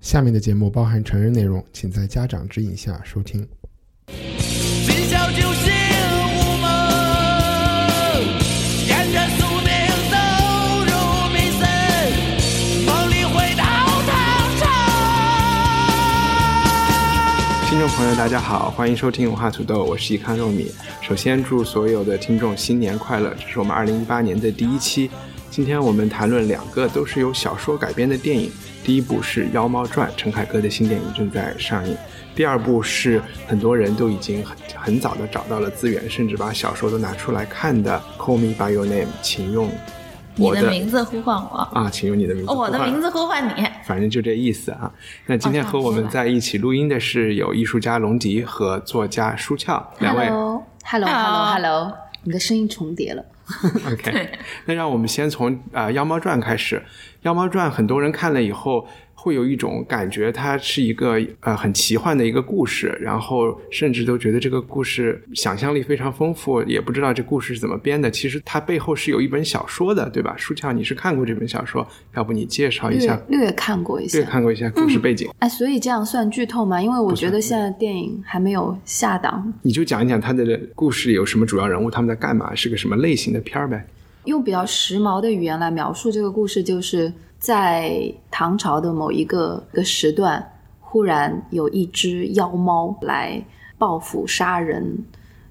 下面的节目包含成人内容，请在家长指引下收听。听众朋友，大家好，欢迎收听文化土豆，我是一康肉米。首先祝所有的听众新年快乐，这是我们二零一八年的第一期。今天我们谈论两个都是由小说改编的电影，第一部是《妖猫传》，陈凯歌的新电影正在上映；第二部是很多人都已经很很早的找到了资源，甚至把小说都拿出来看的《Call Me by Your Name》，请用你我的名字呼唤我，啊，请用你的名字，哦我的名字，呼唤你。反正就这意思啊。那今天和我们在一起录音的是有艺术家龙迪和作家舒翘两位。Hello，Hello，Hello，Hello，你的声音重叠了。OK，那让我们先从啊、呃《妖猫传》开始，《妖猫传》很多人看了以后会有一种感觉，它是一个呃很奇幻的一个故事，然后甚至都觉得这个故事想象力非常丰富，也不知道这故事是怎么编的。其实它背后是有一本小说的，对吧？舒乔，你是看过这本小说，要不你介绍一下略？略看过一些略。看过一下故事背景，哎，所以这样算剧透吗？因为我觉得现在电影还没有下档，你就讲一讲它的故事有什么主要人物，他们在干嘛，是个什么类型的片儿呗？用比较时髦的语言来描述这个故事，就是在唐朝的某一个个时段，忽然有一只妖猫来报复杀人，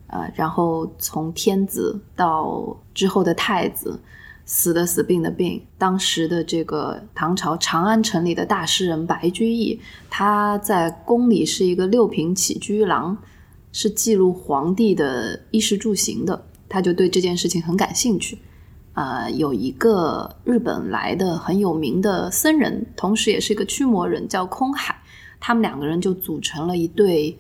呃，然后从天子到之后的太子，死的死，病的病。当时的这个唐朝长安城里的大诗人白居易，他在宫里是一个六品起居郎，是记录皇帝的衣食住行的，他就对这件事情很感兴趣。呃，有一个日本来的很有名的僧人，同时也是一个驱魔人，叫空海。他们两个人就组成了一对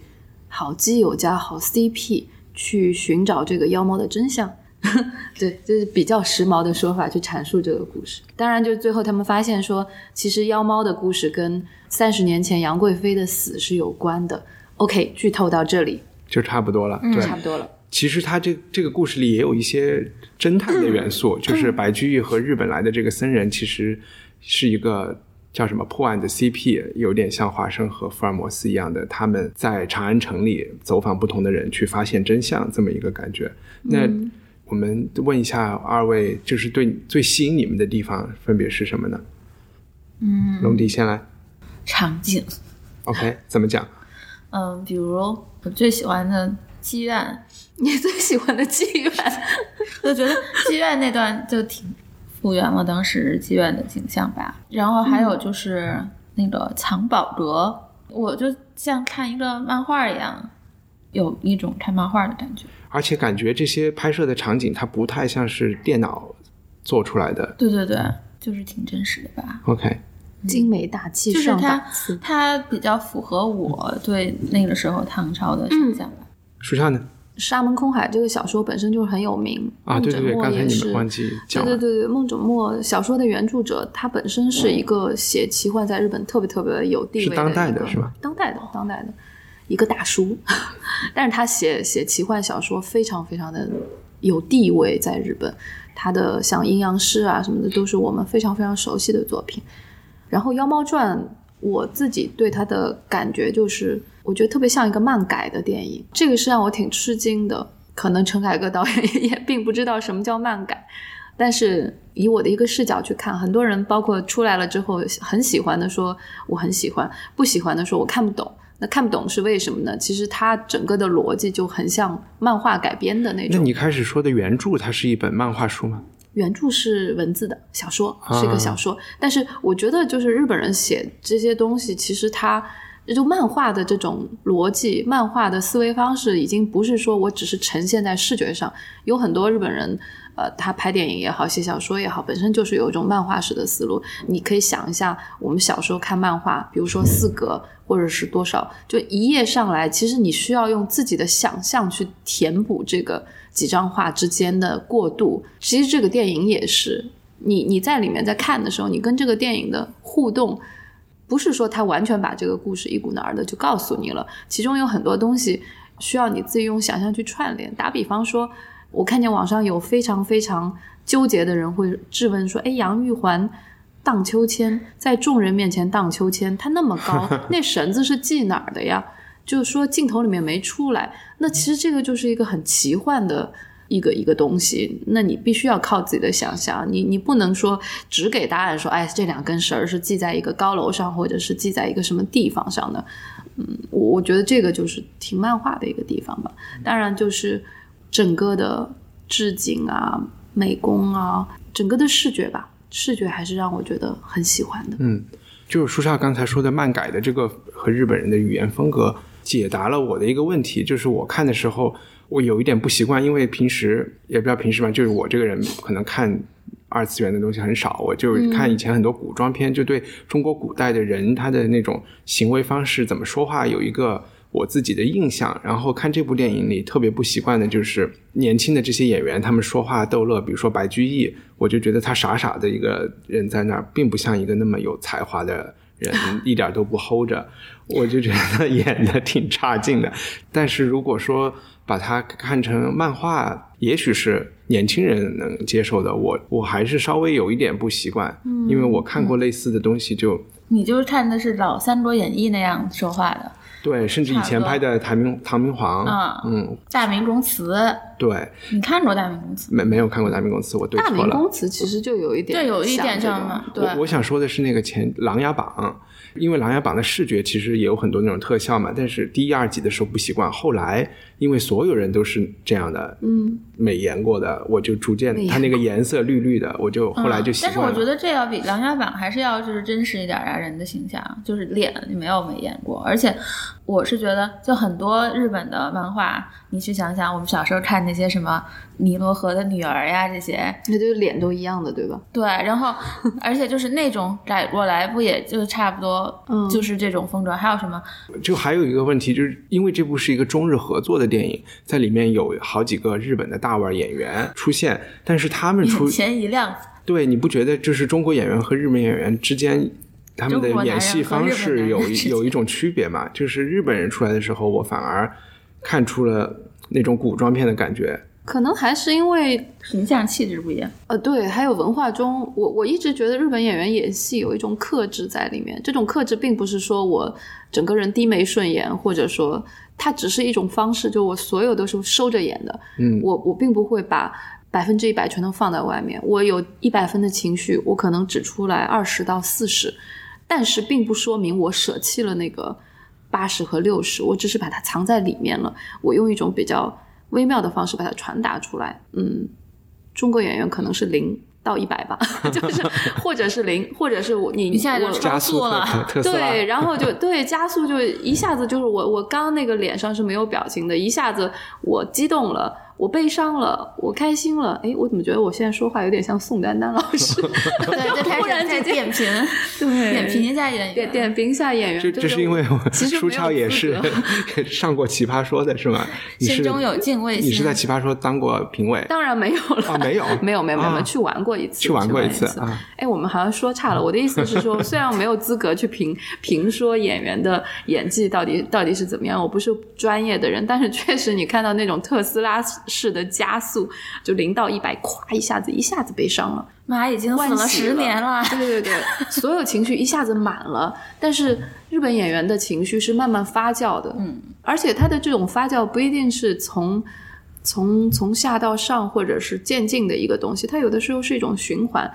好基友加好 CP，去寻找这个妖猫的真相。对，这是比较时髦的说法去阐述这个故事。当然，就是最后他们发现说，其实妖猫的故事跟三十年前杨贵妃的死是有关的。OK，剧透到这里，就差不多了，对，差不多了。其实他这这个故事里也有一些侦探的元素，就是白居易和日本来的这个僧人其实是一个叫什么破案的 CP，有点像华生和福尔摩斯一样的，他们在长安城里走访不同的人去发现真相这么一个感觉。那我们问一下二位，就是对最吸引你们的地方分别是什么呢？嗯，龙迪先来场景，，OK，怎么讲？嗯，比如我最喜欢的妓院，你最喜欢的妓院？就觉得妓院那段就挺复原了当时妓院的景象吧。然后还有就是那个藏宝阁，我就像看一个漫画一样，有一种看漫画的感觉。而且感觉这些拍摄的场景，它不太像是电脑做出来的。对对对，就是挺真实的吧。OK，精美大气上就是它档次。它比较符合我对那个时候唐朝的想象吧。舒畅呢？沙门空海这个小说本身就是很有名啊，对对对，刚才你们忘记对讲了。对对对，孟枕墨小说的原著者，他本身是一个写奇幻在日本特别特别有地位是当代的是吧？当代的，当代的一个大叔，但是他写写奇幻小说非常非常的有地位在日本，他的像阴阳师啊什么的都是我们非常非常熟悉的作品。然后《妖猫传》，我自己对它的感觉就是，我觉得特别像一个漫改的电影，这个是让我挺吃惊的。可能陈凯歌导演也并不知道什么叫漫改，但是以我的一个视角去看，很多人包括出来了之后很喜欢的说我很喜欢，不喜欢的说我看不懂。那看不懂是为什么呢？其实它整个的逻辑就很像漫画改编的那种。那你开始说的原著，它是一本漫画书吗？原著是文字的小说，啊是一个小说。但是我觉得，就是日本人写这些东西，其实他就漫画的这种逻辑，漫画的思维方式，已经不是说我只是呈现在视觉上。有很多日本人，呃，他拍电影也好，写小说也好，本身就是有一种漫画式的思路。你可以想一下，我们小时候看漫画，比如说四格或者是多少，就一页上来，其实你需要用自己的想象去填补这个几张画之间的过渡。其实这个电影也是，你你在里面在看的时候，你跟这个电影的互动。不是说他完全把这个故事一股脑儿的就告诉你了，其中有很多东西需要你自己用想象去串联。打比方说，我看见网上有非常非常纠结的人会质问说：“哎，杨玉环荡秋千，在众人面前荡秋千，她那么高，那绳子是系哪儿的呀？”就是说镜头里面没出来。那其实这个就是一个很奇幻的。一个一个东西，那你必须要靠自己的想象，你你不能说只给答案，说哎，这两根绳儿是系在一个高楼上，或者是系在一个什么地方上的。嗯，我我觉得这个就是挺漫画的一个地方吧。当然，就是整个的置景啊、美工啊，整个的视觉吧，视觉还是让我觉得很喜欢的。嗯，就是舒少刚才说的漫改的这个和日本人的语言风格，解答了我的一个问题，就是我看的时候。我有一点不习惯，因为平时也不知道平时吧，就是我这个人可能看二次元的东西很少，我就看以前很多古装片，就对中国古代的人他的那种行为方式、怎么说话有一个我自己的印象。然后看这部电影里特别不习惯的就是年轻的这些演员，他们说话逗乐，比如说白居易，我就觉得他傻傻的一个人在那儿，并不像一个那么有才华的人，一点都不 hold 着，我就觉得演的挺差劲的。但是如果说把它看成漫画，也许是年轻人能接受的。我我还是稍微有一点不习惯，因为我看过类似的东西，就你就是看的是老《三国演义》那样说话的，对，甚至以前拍的唐明唐明皇，嗯，大明宫词，对，你看过大明宫词？没没有看过大明宫词，我对错了。大明宫词其实就有一点，对，有一点像嘛。对，我想说的是那个前《琅琊榜》。因为《琅琊榜》的视觉其实也有很多那种特效嘛，但是第一、二集的时候不习惯，后来因为所有人都是这样的，嗯，美颜过的，我就逐渐它那个颜色绿绿的，我就后来就习惯了。但是我觉得这要比《琅琊榜》还是要就是真实一点啊，人的形象就是脸没有美颜过，而且我是觉得就很多日本的漫画，你去想想，我们小时候看那些什么。尼罗河的女儿呀，这些那就是脸都一样的，对吧？对，然后 而且就是那种改过来，不也就差不多，嗯，就是这种风格。还有什么？就还有一个问题，就是因为这部是一个中日合作的电影，在里面有好几个日本的大腕演员出现，但是他们出眼前一亮。对，你不觉得就是中国演员和日本演员之间他们的演戏方式有一有一种区别嘛？就是日本人出来的时候，我反而看出了那种古装片的感觉。可能还是因为形象气质不一样，呃，对，还有文化中，我我一直觉得日本演员演戏有一种克制在里面。这种克制并不是说我整个人低眉顺眼，或者说它只是一种方式，就我所有都是收着演的。嗯，我我并不会把百分之一百全都放在外面。我有一百分的情绪，我可能只出来二十到四十，但是并不说明我舍弃了那个八十和六十，我只是把它藏在里面了。我用一种比较。微妙的方式把它传达出来，嗯，中国演员可能是零到一百吧，就是或者是零，或者是我你一下就加速了，对，然后就对加速就一下子就是我我刚那个脸上是没有表情的，一下子我激动了。我悲伤了，我开心了，哎，我怎么觉得我现在说话有点像宋丹丹老师？对，就 突然在点评，对，点评一下演员，点点评一下演员。这这是因为我舒超也是上过奇葩说的是吗？心中有敬畏心。你是在奇葩说当过评委？当然没有了，没有，没有，没有，没有，去玩过一次，去玩过一次啊。哎，我们好像说差了。我的意思是说，虽然我没有资格去评评说演员的演技到底到底是怎么样，我不是专业的人，但是确实你看到那种特斯拉式的加速，就零到一百，咵一下子，一下子悲伤了。妈，已经死了十年了。对对对，所有情绪一下子满了。但是日本演员的情绪是慢慢发酵的，嗯，而且他的这种发酵不一定是从从从下到上，或者是渐进的一个东西，它有的时候是一种循环。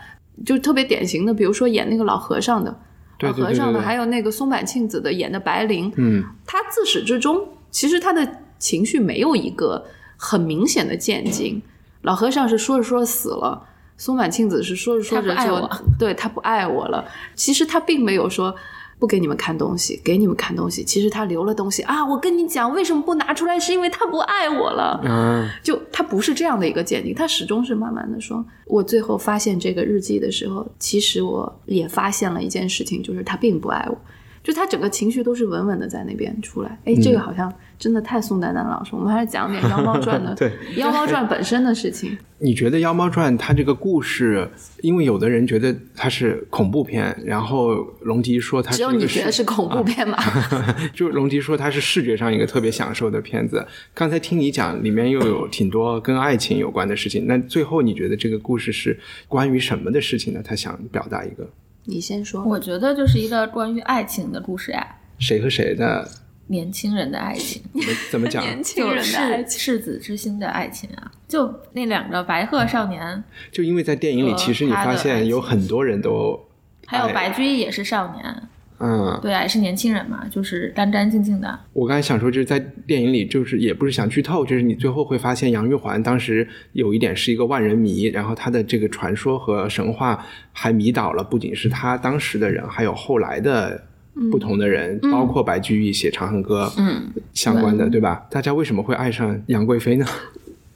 就特别典型的，比如说演那个老和尚的，老和尚的，还有那个松坂庆子的演的白灵，嗯，他自始至终其实他的情绪没有一个很明显的渐进。老和尚是说着说着死了，松坂庆子是说着说着就对他不爱我了。其实他并没有说不给你们看东西，给你们看东西，其实他留了东西啊！我跟你讲，为什么不拿出来？是因为他不爱我了。嗯，就他不是这样的一个鉴定，他始终是慢慢的说。我最后发现这个日记的时候，其实我也发现了一件事情，就是他并不爱我。就他整个情绪都是稳稳的在那边出来。哎，这个好像真的太宋丹丹老师，我们还是讲点《妖猫传》的，对《妖猫传》本身的事情。你觉得《妖猫传》它这个故事，因为有的人觉得它是恐怖片，然后龙吉说它只有你觉得是恐怖片吧？就龙吉说它是视觉上一个特别享受的片子。刚才听你讲，里面又有挺多跟爱情有关的事情。那最后你觉得这个故事是关于什么的事情呢？他想表达一个你先说。我觉得就是一个关于爱情的故事呀，谁和谁的？年轻人的爱情，怎 么怎么讲？年轻就人的爱情，是赤子之心的爱情啊！就那两个白鹤少年，就因为在电影里，其实你发现有很多人都哎还有白居易也是少年，嗯，对啊，也是年轻人嘛，就是干干净净的。我刚才想说，就是在电影里，就是也不是想剧透，就是你最后会发现杨玉环当时有一点是一个万人迷，然后她的这个传说和神话还迷倒了不仅是她当时的人，还有后来的不同的人，包括白居易写《长恨歌》嗯，相关的，对吧？大家为什么会爱上杨贵妃呢？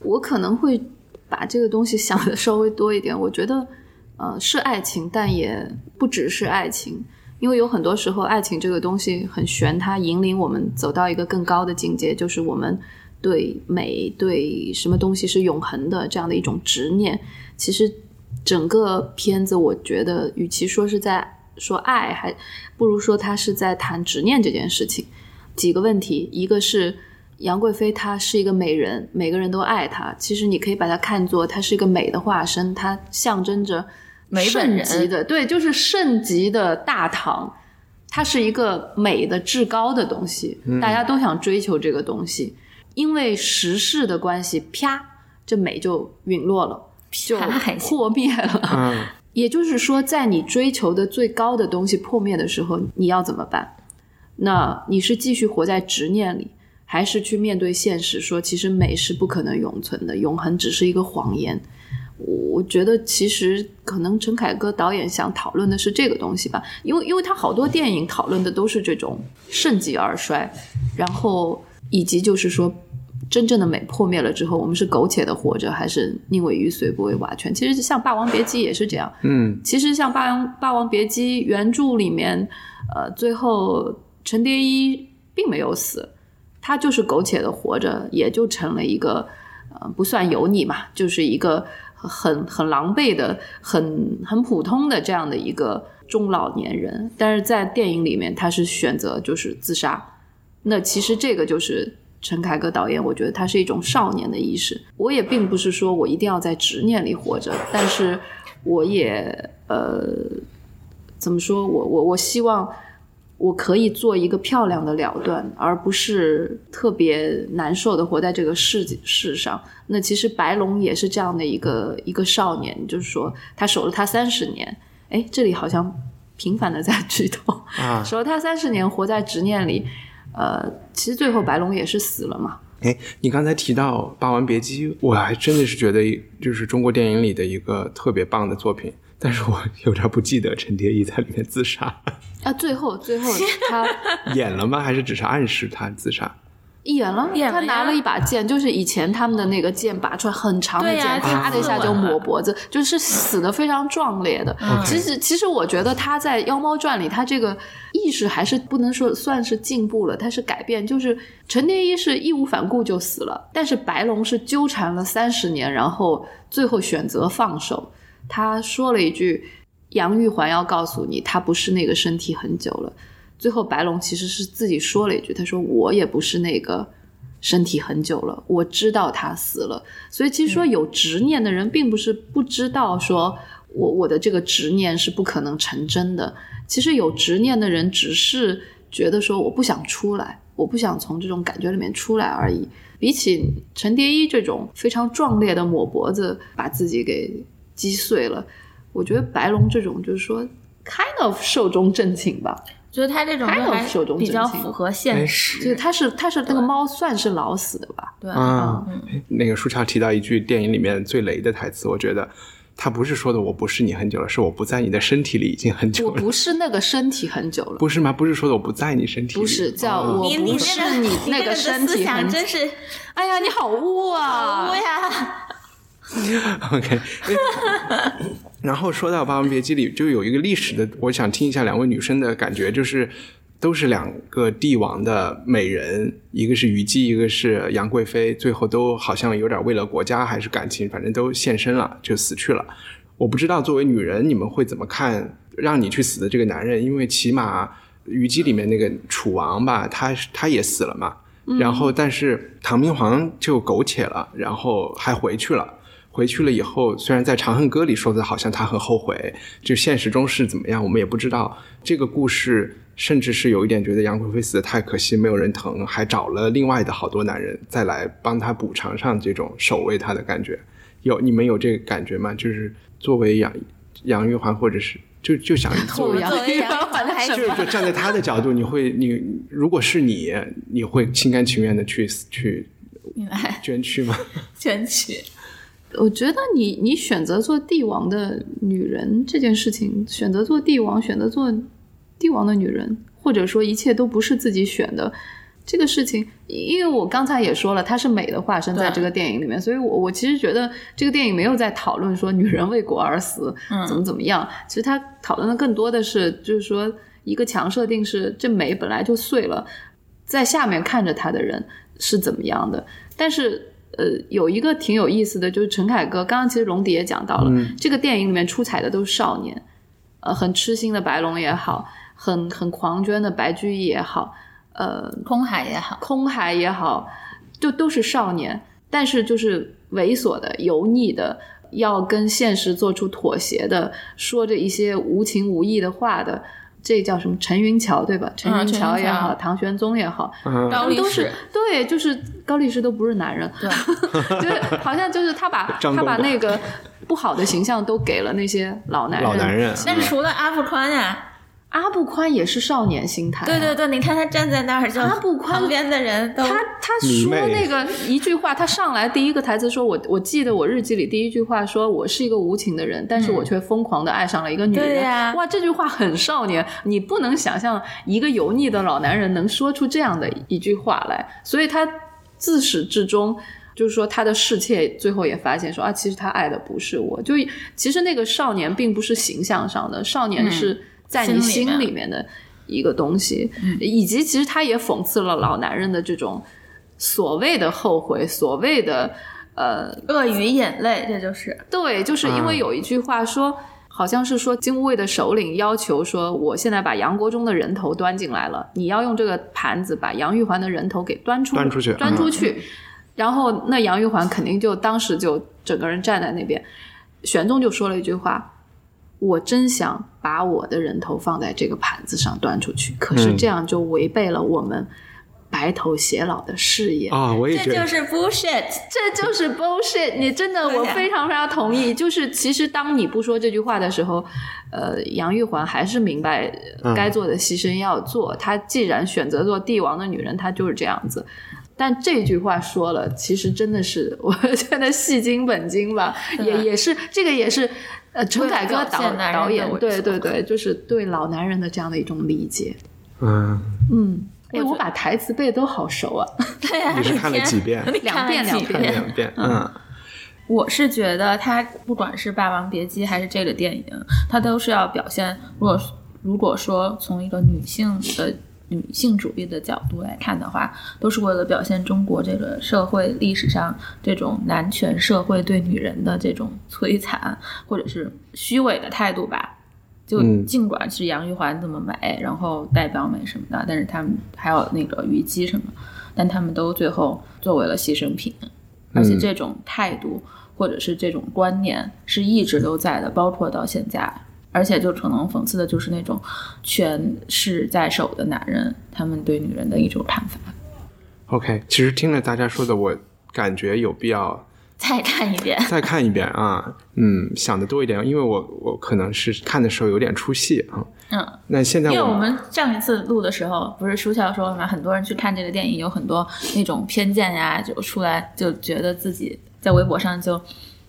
我可能会把这个东西想的稍微多一点。我觉得，呃，是爱情，但也不只是爱情，因为有很多时候，爱情这个东西很玄，它引领我们走到一个更高的境界，就是我们对美、对什么东西是永恒的这样的一种执念。其实，整个片子，我觉得，与其说是在说爱，还不如说他是在谈执念这件事情。几个问题，一个是杨贵妃她是一个美人，每个人都爱她。其实你可以把它看作她是一个美的化身，它象征着圣级的，对，就是圣级的大唐，它是一个美的至高的东西，大家都想追求这个东西。因为时势的关系，啪，这美就陨落了，就破灭了。嗯，也就是说，在你追求的最高的东西破灭的时候，你要怎么办？那你是继续活在执念里，还是去面对现实，说其实美是不可能永存的，永恒只是一个谎言？我觉得其实可能陈凯歌导演想讨论的是这个东西吧，因为因为他好多电影讨论的都是这种盛极而衰，然后以及就是说真正的美破灭了之后，我们是苟且的活着，还是宁为玉碎不为瓦全？其实像《霸王别姬》也是这样，嗯，其实像《霸王霸王别姬》原著里面，呃，最后陈蝶衣并没有死，他就是苟且的活着，也就成了一个呃不算油腻嘛，就是一个很很狼狈的、很很普通的这样的一个中老年人。但是在电影里面，他是选择就是自杀。那其实这个就是陈凯歌导演，我觉得他是一种少年的意识。我也并不是说我一定要在执念里活着，但是我也呃，怎么说我我我希望我可以做一个漂亮的了断，而不是特别难受的活在这个世世上。那其实白龙也是这样的一个一个少年，就是说他守了他三十年，哎，这里好像频繁的在 剧透啊守了他三十年，活在执念里。呃，其实最后白龙也是死了嘛。哎，你刚才提到《霸王别姬》，我还真的是觉得就是中国电影里的一个特别棒的作品，但是我有点不记得陈蝶衣在里面自杀啊，最后最后他 演了吗？还是只是暗示他自杀？演了，他拿了一把剑，就是以前他们的那个剑拔出来很长的剑，啪的一下就抹脖子，就是死的非常壮烈的。嗯其实，其实我觉得他在《妖猫传》里，他这个意识还是不能说算是进步了，他是改变。就是陈蝶衣是义无反顾就死了，但是白龙是纠缠了三十年，然后最后选择放手。他说了一句：“杨玉环要告诉你，他不是那个身体很久了。”最后白龙其实是自己说了一句：“他说我也不是那个身体很久了，我知道他死了。”所以其实说有执念的人，并不是不知道说我我的这个执念是不可能成真的。其实有执念的人，只是觉得说我不想出来，我不想从这种感觉里面出来而已。比起陈蝶衣这种非常壮烈的抹脖子把自己给击碎了，我觉得白龙这种就是说 kind of 寿终正寝吧。觉得他这种比较符合现实。就是他是他是那个猫算是老死的吧？对，啊、嗯那个舒畅提到一句电影里面最雷的台词，我觉得他不是说的我不是你很久了，是我不在你的身体里已经很久了。我不是那个身体很久了，不是吗？不是说的我不在你身体里，不是叫哦我你你不是这个你那个身思体很久想真。是哎呀，你好污啊！好污呀！OK，然后说到《霸王别姬》里，就有一个历史的，我想听一下两位女生的感觉，就是都是两个帝王的美人，一个是虞姬，一个是杨贵妃，最后都好像有点为了国家还是感情，反正都献身了，就死去了。我不知道作为女人，你们会怎么看让你去死的这个男人？因为起码虞姬里面那个楚王吧，他他也死了嘛。然后，但是唐明皇就苟且了，然后还回去了。回去了以后，虽然在《长恨歌》里说的好像他很后悔，就现实中是怎么样，我们也不知道。这个故事甚至是有一点觉得杨贵妃死的太可惜，没有人疼，还找了另外的好多男人再来帮他补偿上这种守卫他的感觉。有你们有这个感觉吗？就是作为杨杨玉环，或者是就就想 作为杨玉环环还什么就是就站在他的角度，你会你如果是你，你会心甘情愿的去去你来捐躯吗？捐躯。我觉得你你选择做帝王的女人这件事情，选择做帝王，选择做帝王的女人，或者说一切都不是自己选的这个事情，因为我刚才也说了，她是美的化身在这个电影里面，所以我我其实觉得这个电影没有在讨论说女人为国而死，嗯怎么怎么样，其实它讨论的更多的是就是说一个强设定是这美本来就碎了，在下面看着她的人是怎么样的，但是。呃，有一个挺有意思的，就是陈凯歌，刚刚其实龙迪也讲到了，这个电影里面出彩的都是少年，呃，很痴心的白龙也好，很很狂捐的白居易也好，呃，空海也好，空海也好，就都是少年，但是就是猥琐的、油腻的，要跟现实做出妥协的，说着一些无情无义的话的，这叫什么？陈云桥对吧？陈云桥也好，唐玄宗也好，嗯高力他们都是士，对，就是高力士都不是男人，对，就是好像就是他把他把那个不好的形象都给了那些老男人。老男人，但是除了阿富宽呀，阿布宽也是少年心态、啊对对。对，你看他站在那儿，就阿布宽旁边的人都他他说那个一句话，他上来第一个台词说：“我我记得我日记里第一句话说我是一个无情的人，但是我却疯狂的爱上了一个女人。对呀哇，这句话很少年，你不能想象一个油腻的老男人能说出这样的一句话来，所以他自始至终。就是说，他的侍妾最后也发现说啊，其实他爱的不是我，就其实那个少年并不是形象上的，少年是在你心心里面的一个东西，以及其实他也讽刺了老男人的这种所谓的后悔，所谓的呃，鳄鱼眼泪，这就是对，就是因为有一句话说。好像是说金无畏的首领要求说，我现在把杨国忠的人头端进来了，你要用这个盘子把杨玉环的人头给端出端出去端出去。然后那杨玉环肯定就当时就整个人站在那边，玄宗就说了一句话：“我真想把我的人头放在这个盘子上端出去，可是嗯这样就违背了我们白头偕老的誓言。啊，我也觉得这就是 bullshit。这就是 bullshit！你真的，我非常非常同意。就是其实当你不说这句话的时候，呃，杨玉环还是明白该做的牺牲要做。她既然选择做帝王的女人，她就是这样子。但这句话说了，其实真的是我觉得戏精本精吧，也也是这个也是呃陈凯歌导导演对对对，就是对老男人的这样的一种理解。嗯，嗯，哎，我把台词背的都好熟啊。对呀、你是看了几遍两遍两遍两遍，嗯我是觉得他不管是《霸王别姬》还是这个电影，他都是要表现，如果如果说从一个女性的女性主义的角度来看的话，都是为了表现中国这个社会历史上这种男权社会对女人的这种摧残或者是虚伪的态度吧。就嗯尽管是杨玉环这么美，然后代表美什么的，但是他们还有那个虞姬什么，但他们都最后作为了牺牲品，而且这种态度或者是这种观念是一直都在的，包括到现在。而且就可能讽刺的就是那种权势在手的男人，他们对女人的一种看法。，OK。其实听了大家说的，我感觉有必要再看一遍，再看一遍啊，嗯，想的多一点，因为我我可能是看的时候有点出戏啊。嗯，那现在因为我我们上一次录的时候，不是舒笑说了吗？很多人去看这个电影，有很多那种偏见呀，就出来就觉得自己在微博上就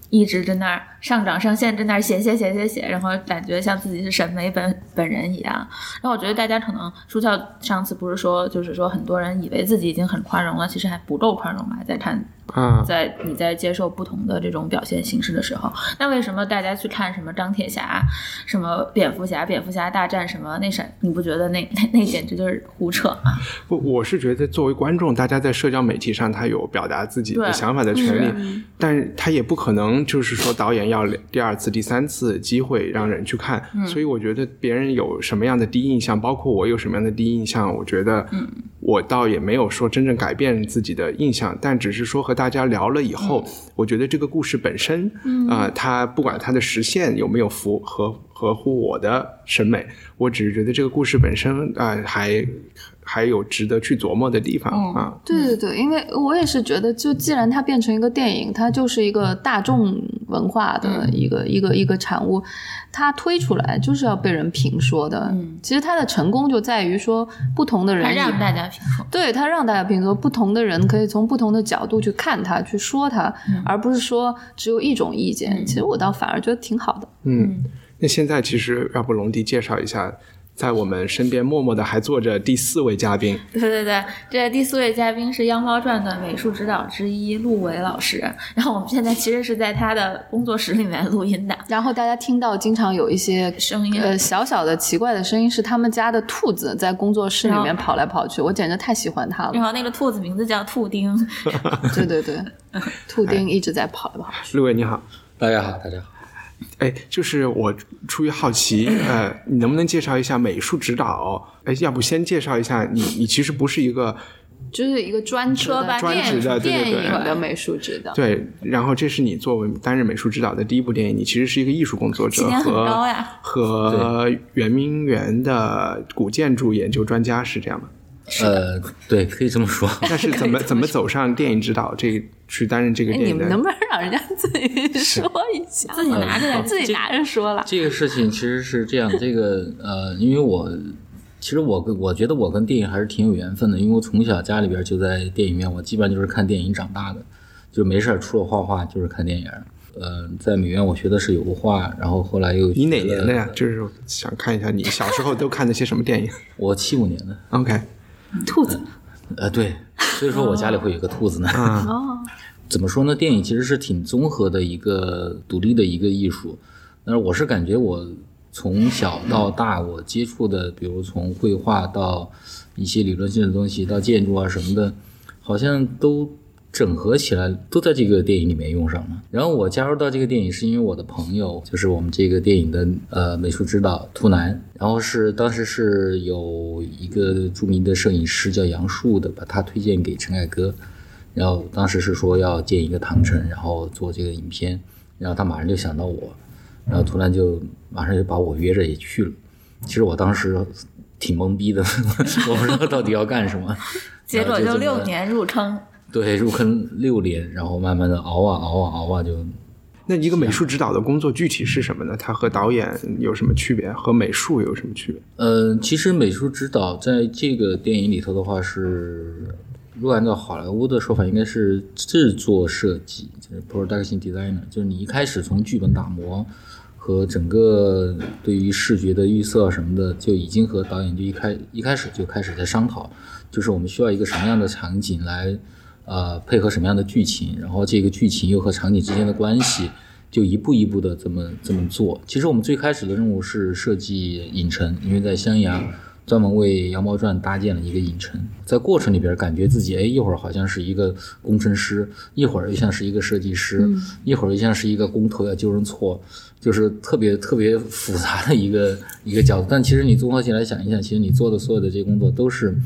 一直在那儿上纲上线在那儿写写写写写，然后感觉像自己是审美本本人一样。然后我觉得大家可能舒翘上次不是说，就是说很多人以为自己已经很宽容了，其实还不够宽容嘛，在看啊，在你在接受不同的这种表现形式的时候，那为什么大家去看什么钢铁侠、什么蝙蝠侠、蝙蝠侠大战什么那啥，你不觉得那那那简直就是胡扯吗？不，我是觉得作为观众，大家在社交媒体上他有表达自己的想法的权利，但是他也不可能就是说导演要第二次、第三次机会让人去看，所以我觉得别人有什么样的第一印象，包括我有什么样的第一印象，我觉得我倒也没有说真正改变自己的印象，但只是说和大家聊了以后，我觉得这个故事本身，啊、它不管它的实现有没有符合合乎我的审美，我只是觉得这个故事本身啊、还还有值得去琢磨的地方、嗯啊。对对对，因为我也是觉得，就既然它变成一个电影，它就是一个大众文化的一个、一个一个产物，它推出来就是要被人评说的。嗯其实它的成功就在于说，不同的人让大家评说。对它让大家评说，不同的人可以从不同的角度去看它，去说它，而不是说只有一种意见。其实我倒反而觉得挺好的。嗯，那现在其实要不龙迪介绍一下，在我们身边默默的还坐着第四位嘉宾，对对对，这第四位嘉宾是《妖猫传》的美术指导之一陆伟老师。然后我们现在其实是在他的工作室里面录音的，然后大家听到经常有一些声音呃小小的奇怪的声音，是他们家的兔子在工作室里面跑来跑去，我简直太喜欢它了。然后那个兔子名字叫兔丁。对对对，兔丁一直在跑来跑去。陆伟你好。大家好，大家好。哎，就是我出于好奇，呃，你能不能介绍一下美术指导？哎，要不先介绍一下你，你其实不是一个就是一个专职车班的专职的对对电对影的美术指导。对，然后这是你作为担任美术指导的第一部电影，你其实是一个艺术工作者和和圆明园的古建筑研究专家是这样吗？呃，对，可以这么说。但是怎么 怎么走上电影指导这去担任这个哎，电影的？你们能不能让人家自己说一下？自己拿着点自己拿着说了。这个事情其实是这样，这个呃，因为我其实我跟我觉得我跟电影还是挺有缘分的，因为我从小家里边就在电影院，我基本上就是看电影长大的，就没事儿除了画画就是看电影。呃，在美院我学的是油画，然后后来又你哪年的呀？？就是想看一下你小时候都看的些什么电影。我七五年的。OK，兔子呃，对，所以说我家里会有个兔子呢。哦，怎么说呢？电影其实是挺综合的一个独立的一个艺术。但是我是感觉我从小到大，我接触的，比如从绘画到一些理论性的东西，到建筑啊什么的，好像都整合起来，都在这个电影里面用上了。然后我加入到这个电影，是因为我的朋友，就是我们这个电影的呃美术指导图南，然后是当时是有一个著名的摄影师叫杨树的，把他推荐给陈凯歌。然后当时是说要建一个唐城，然后做这个影片，然后他马上就想到我，然后突然就马上就把我约着也去了。其实我当时挺懵逼的，我不知道到底要干什么。结果就六年入坑，对入坑六年，然后慢慢的熬啊熬啊熬啊，就那一个美术指导的工作具体是什么呢？它和导演有什么区别？和美术有什么区别？呃，其实美术指导在这个电影里头的话是，如果按照好莱坞的说法，应该是制作设计，就是 production designer，就是你一开始从剧本打磨和整个对于视觉的预测什么的，就已经和导演就一开一开始就开始在商讨，就是我们需要一个什么样的场景来，呃，配合什么样的剧情，然后这个剧情又和场景之间的关系。就一步一步的这么这么做。其实我们最开始的任务是设计影城，因为在襄阳专门为《羊毛传》搭建了一个影城，在过程里边感觉自己哎一会儿好像是一个工程师，一会儿又像是一个设计师，一会儿又像是一个工头要纠正错，就是特别特别复杂的一个一个角度。但其实你综合起来想一想，其实你做的所有的这些工作都是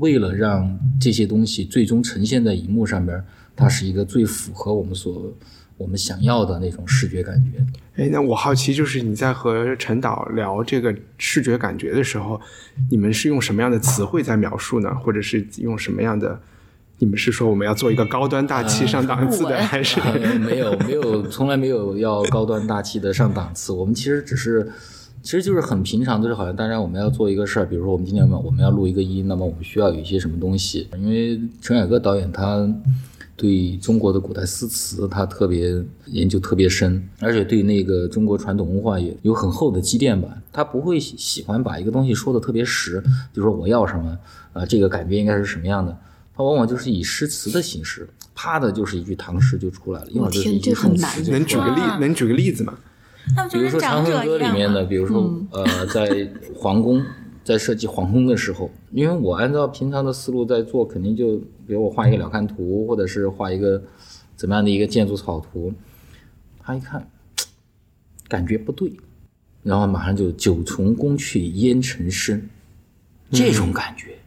为了让这些东西最终呈现在荧幕上边，它是一个最符合我们所我们想要的那种视觉感觉。哎，那我好奇，就是你在和陈导聊这个视觉感觉的时候，你们是用什么样的词汇在描述呢？或者是用什么样的？你们是说我们要做一个高端大气上档次的，呃还是？呃没有没有，从来没有要高端大气的上档次。我们其实只是，其实就是很平常，就是好像当然我们要做一个事儿，比如说我们今天我们要录一个音，那么我们需要有一些什么东西。因为陈凯歌导演他对中国的古代诗词他特别研究特别深，而且对那个中国传统文化也有很厚的积淀吧。他不会喜喜欢把一个东西说的特别实，就说我要什么啊、这个感觉应该是什么样的。他往往就是以诗词的形式，啪的就是一句唐诗就出来了，一会儿就是一句我天这很宋难词就能举个例能举个例子吗？比如说《长恨歌》里面的，比如说、嗯呃，在皇宫在设计皇宫的时候，因为我按照平常的思路在做，肯定就比如我画一个鸟瞰图，或者是画一个怎么样的一个建筑草图，他一看感觉不对，然后马上就九重宫阙烟尘深，这种感觉，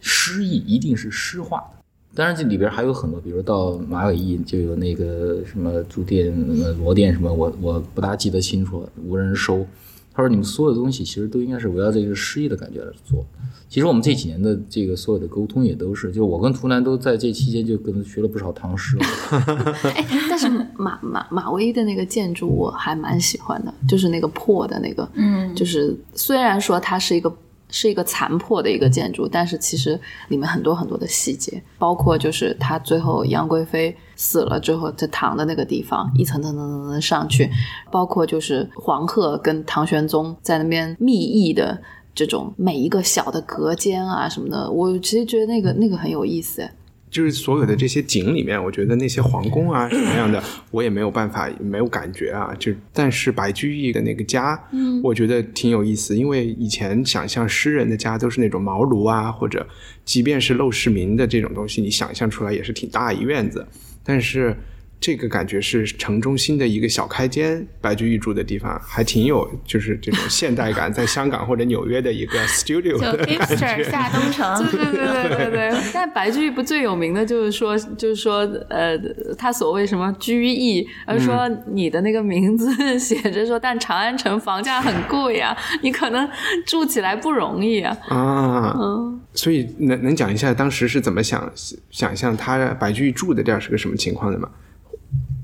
诗意一定是诗化的。当然，这里边还有很多，比如到马尾驿就有那个什么住店、呃罗店什么，我我不大记得清楚，无人收。他说你们所有的东西其实都应该是围绕这个诗意的感觉来做。其实我们这几年的这个所有的沟通也都是，就是我跟图南都在这期间就跟他学了不少唐诗了。哎，但是马马马威的那个建筑我还蛮喜欢的，就是那个破的那个，嗯就是虽然说它是一个是一个残破的一个建筑，但是其实里面很多很多的细节，包括就是他最后杨贵妃死了之后，他躺的那个地方，一层层层层层上去，包括就是黄鹤跟唐玄宗在那边密议的。这种每一个小的隔间啊什么的，我其实觉得那个那个很有意思。哎就是所有的这些景里面，我觉得那些皇宫啊什么样的，我也没有办法，没有感觉啊。就但是白居易的那个家，嗯，我觉得挺有意思，因为以前想象诗人的家都是那种茅庐啊，或者即便是陋室铭的这种东西，你想象出来也是挺大一院子，但是。这个感觉是城中心的一个小开间，白居易住的地方还挺有，就是这种现代感，在香港或者纽约的一个 studio 就的感 hipster 觉。下东城，对对对对对对。但白居易不最有名的就是说，就是说，呃，他所谓什么居易，而说你的那个名字写着说，但长安城房价很贵啊，你可能住起来不容易啊。啊，嗯，所以能能讲一下当时是怎么想想象他白居易住的地儿是个什么情况的吗？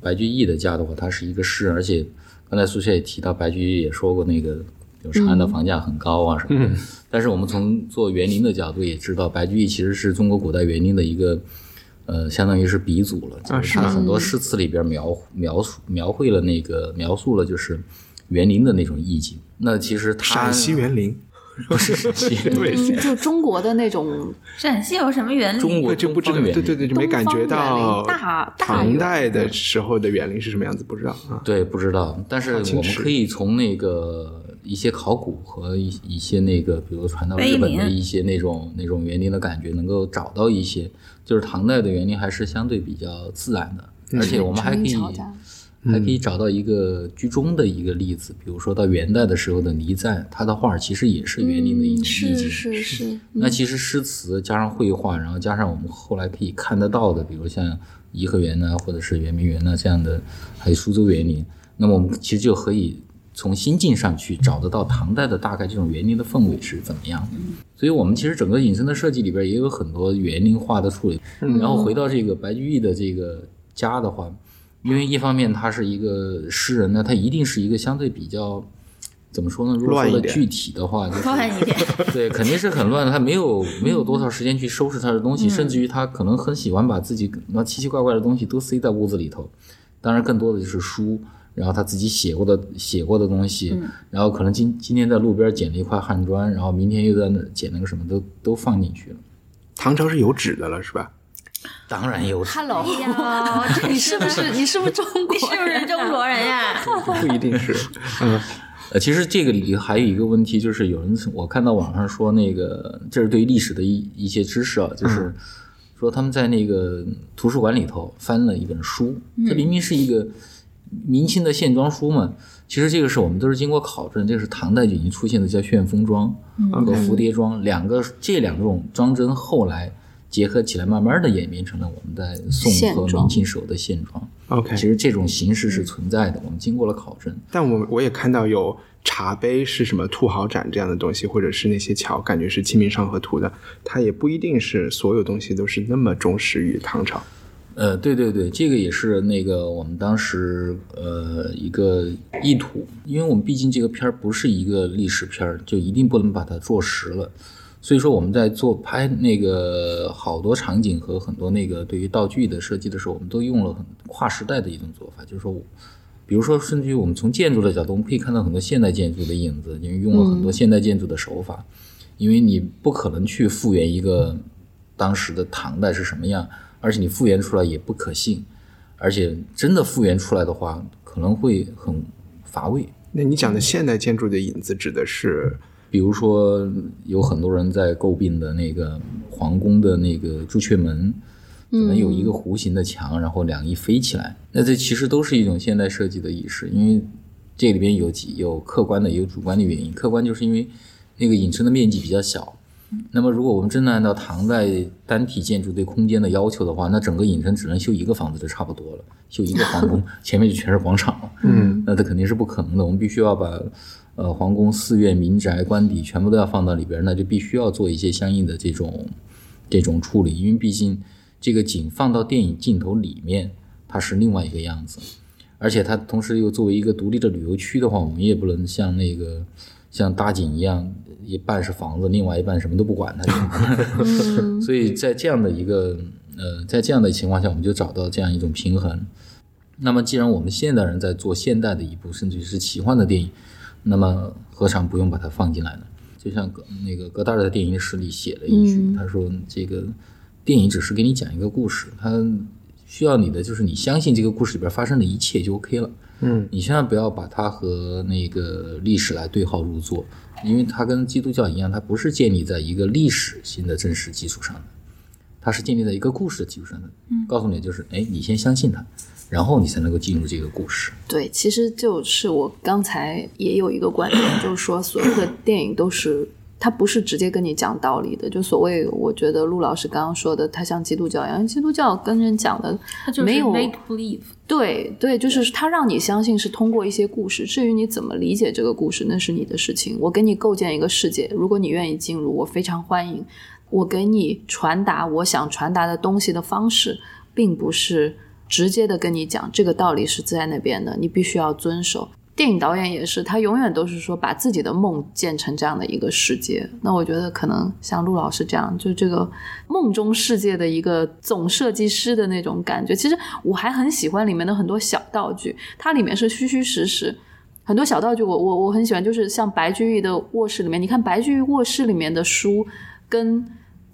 白居易的家的话，它是一个诗人，而且刚才苏谢也提到，白居易也说过那个，有长安的房价很高啊什么的。但是我们从做园林的角度也知道，白居易其实是中国古代园林的一个，呃，相当于是鼻祖了。就是他很多诗词里边描描述描绘了那个描述了就是园林的那种意境。那其实他陕西园林，不是陕西园林，嗯就中国的那种陕西有什么园林？中国就不知道，对对对，就没感觉到大大唐代的时候的园林是什么样子，不知道啊。对，不知道，但是我们可以从那个一些考古和一一些那个，比如传到日本的一些那种那种园林的感觉，能够找到一些，就是唐代的园林还是相对比较自然的，而且我们还可以还可以找到一个居中的一个例子，比如说到元代的时候的倪瓒，他的画儿其实也是园林的一种意境。嗯是是是，那其实诗词加上绘画，然后加上我们后来可以看得到的，比如像颐和园呐、或者是圆明园呐、这样的，还有苏州园林，那么我们其实就可以从心境上去找得到唐代的大概这种园林的氛围是怎么样的。所以我们其实整个隐身的设计里边也有很多园林化的处理。然后回到这个白居易的这个家的话，因为一方面他是一个诗人呢，他一定是一个相对比较。怎么说呢？如果说的具体的话，就是乱一点，对，肯定是很乱的。他没有 没有多少时间去收拾他的东西，甚至于他可能很喜欢把自己那奇奇怪怪的东西都塞在屋子里头。当然，更多的就是书，然后他自己写过的写过的东西，然后可能今今天在路边捡了一块汉砖，然后明天又在那捡了个什么，都都放进去了。唐朝是有纸的了，是吧？当然有，Hello，你是不是你是不是中国你是不是中国人呀？不一定是，嗯，呃，其实这个里还有一个问题，就是有人我看到网上说那个，这是对历史的一一些知识啊，就是说他们在那个图书馆里头翻了一本书，这明明是一个明清的线装书嘛。其实这个是我们都是经过考证，这个是唐代就已经出现的叫旋风装和蝴蝶装，两个这两种装帧后来结合起来，慢慢的演变成了我们在宋和明清时候的现状。OK 其实这种形式是存在的，我们经过了考证。但我我也看到有茶杯是什么兔毫盏这样的东西，或者是那些桥，感觉是《清明上河图》的，它也不一定是所有东西都是那么忠实于唐朝。呃，对对对，这个也是那个我们当时呃一个意图，因为我们毕竟这个片儿不是一个历史片儿，就一定不能把它做实了，所以说我们在做拍那个好多场景和很多那个对于道具的设计的时候，我们都用了很跨时代的一种做法，就是说，比如说甚至于我们从建筑的角度，我们可以看到很多现代建筑的影子，因为用了很多现代建筑的手法，因为你不可能去复原一个当时的唐代是什么样，而且你复原出来也不可信，而且真的复原出来的话，可能会很乏味。那你讲的现代建筑的影子指的是？比如说，有很多人在诟病的那个皇宫的那个朱雀门，可能有一个弧形的墙，然后两翼飞起来。那这其实都是一种现代设计的意识，因为这里边有几有客观的，也有主观的原因。客观就是因为那个影城的面积比较小。那么，如果我们真的按照唐代单体建筑对空间的要求的话，那整个影城只能修一个房子就差不多了，修一个皇宫，前面就全是广场了。嗯，那它肯定是不可能的。我们必须要把呃皇宫、寺院、民宅、官邸全部都要放到里边，那就必须要做一些相应的这种这种处理，因为毕竟这个景放到电影镜头里面，它是另外一个样子，而且它同时又作为一个独立的旅游区的话，我们也不能像那个像搭景一样，一半是房子，另外一半什么都不管它。所以在这样的一个呃，在这样的情况下，我们就找到这样一种平衡。那么，既然我们现代人在做现代的一部甚至于是奇幻的电影，那么何尝不用把它放进来呢？就像格那个戈达尔在电影史里写了一句，他说：“这个电影只是给你讲一个故事，它需要你的就是你相信这个故事里边发生的一切就 OK 了。嗯，你千万不要把它和那个历史来对号入座，因为它跟基督教一样，它不是建立在一个历史性的真实基础上的，它是建立在一个故事的基础上的。嗯，告诉你就是，哎，你先相信它，然后你才能够进入这个故事。对，其实就是我刚才也有一个观点，就是说所有的电影都是它不是直接跟你讲道理的，就所谓我觉得陆老师刚刚说的，它像基督教一样，基督教跟人讲的它就没有 make believe。对对，就是他让你相信是通过一些故事，至于你怎么理解这个故事，那是你的事情。我给你构建一个世界，如果你愿意进入，我非常欢迎。我给你传达我想传达的东西的方式，并不是直接的跟你讲这个道理是在那边的，你必须要遵守。电影导演也是，他永远都是说把自己的梦建成这样的一个世界。那我觉得可能像陆老师这样，就这个梦中世界的一个总设计师的那种感觉。其实我还很喜欢里面的很多小道具，它里面是虚虚实实。很多小道具我，我我很喜欢，就是像白居易的卧室里面，你看白居易卧室里面的书跟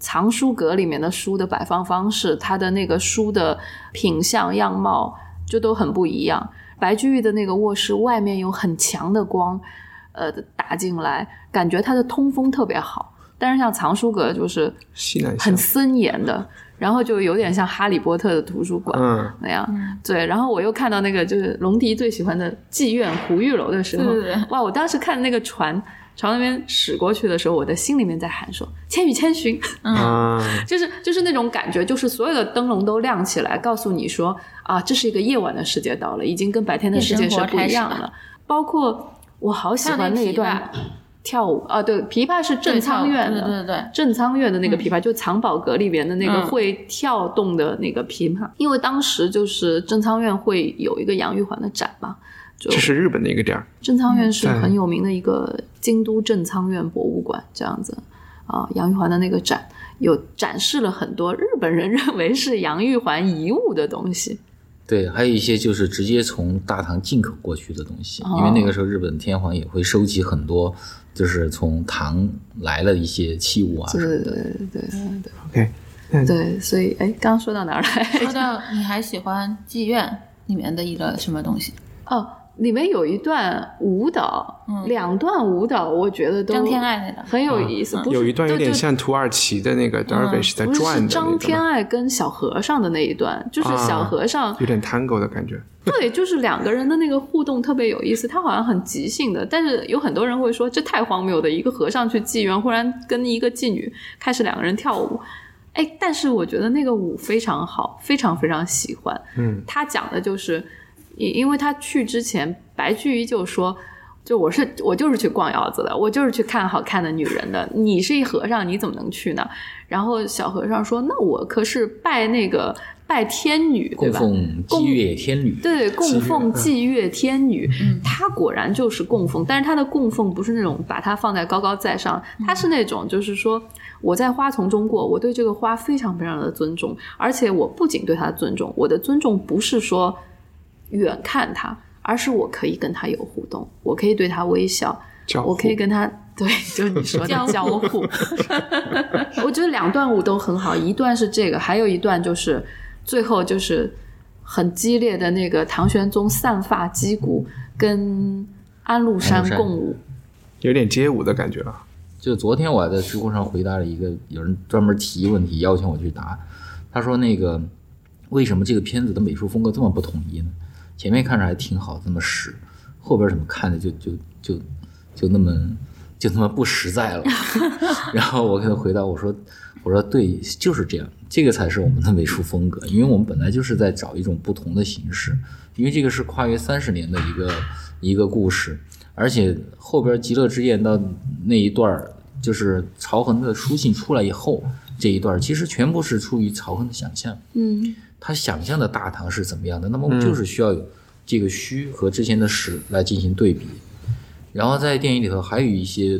藏书阁里面的书的摆放方式，它的那个书的品相样貌就都很不一样。白居易的那个卧室外面有很强的光，呃，打进来，感觉它的通风特别好。但是像藏书阁就是很森严的，然后就有点像哈利波特的图书馆。嗯，那样，对，然后我又看到那个就是龙迪最喜欢的妓院胡玉楼的时候，对对对哇！我当时看那个船朝那边驶过去的时候，我的心里面在喊说：“千与千寻。”嗯，就是就是那种感觉，就是所有的灯笼都亮起来，告诉你说啊，这是一个夜晚的世界到了，已经跟白天的世界是不一样了。包括我好喜欢那一段跳舞啊，对，琵琶是正仓院的，对对对对正仓院的那个琵琶，就藏宝阁里边的那个嗯会跳动的那个琵琶，因为当时就是正仓院会有一个杨玉环的展嘛，就这是日本的一个点儿。正仓院是嗯很有名的一个京都正仓院博物馆，这样子啊，杨玉环的那个展有展示了很多日本人认为是杨玉环遗物的东西。对，还有一些就是直接从大唐进口过去的东西，哦因为那个时候日本天皇也会收集很多，就是从唐来了一些器物啊什么对的。对对对 OK，对对，所以哎，刚刚说到哪儿来说？到你还喜欢妓院里面的一个什么东西？哦，里面有一段舞蹈，嗯。两段舞蹈，我觉得都张天爱那个很有意思，不有一段有点像土耳其的那个 Dervish 在转的那张，天爱跟小和尚的那一段，就是小和尚、有点 Tango 的感觉。对，就是两个人的那个互动特别有意思，他好像很即兴的，但是有很多人会说这太荒谬的，一个和尚去妓院，忽然跟一个妓女开始两个人跳舞，哎，但是我觉得那个舞非常好，非常非常喜欢。嗯，他讲的就是，因因为他去之前，白居易就说。就我是我就是去逛窑子的，我就是去看好看的女人的。你是一和尚，你怎么能去呢？然后小和尚说：“那我可是拜那个拜天女，对吧？供奉祭月天女，对，供奉祭月天女，嗯她果然就是供奉，但是他的供奉不是那种把他放在高高在上，他是那种就是说我在花丛中过，我对这个花非常非常的尊重，而且我不仅对它尊重，我的尊重不是说远看他，而是我可以跟他有互动，我可以对他微笑，我可以跟他对，就是你说的 交互。我觉得两段舞都很好，一段是这个，还有一段就是最后就是很激烈的那个唐玄宗散发击鼓跟安禄山安禄山共舞。有点街舞的感觉了。就昨天我还在知乎上回答了一个有人专门提问题邀请我去答，他说那个为什么这个片子的美术风格这么不统一呢？前面看着还挺好，那么实，后边怎么看着就就就就那么就那么不实在了。然后我给他回答我说我说对，就是这样，这个才是我们的美术风格，因为我们本来就是在找一种不同的形式，因为这个是跨越三十年的一个一个故事。而且后边极乐之宴到那一段儿，就是曹恒的书信出来以后，这一段儿其实全部是出于曹恒的想象。嗯他想象的大唐是怎么样的，那么我们就是需要有这个虚和之前的实来进行对比。然后在电影里头还有一些，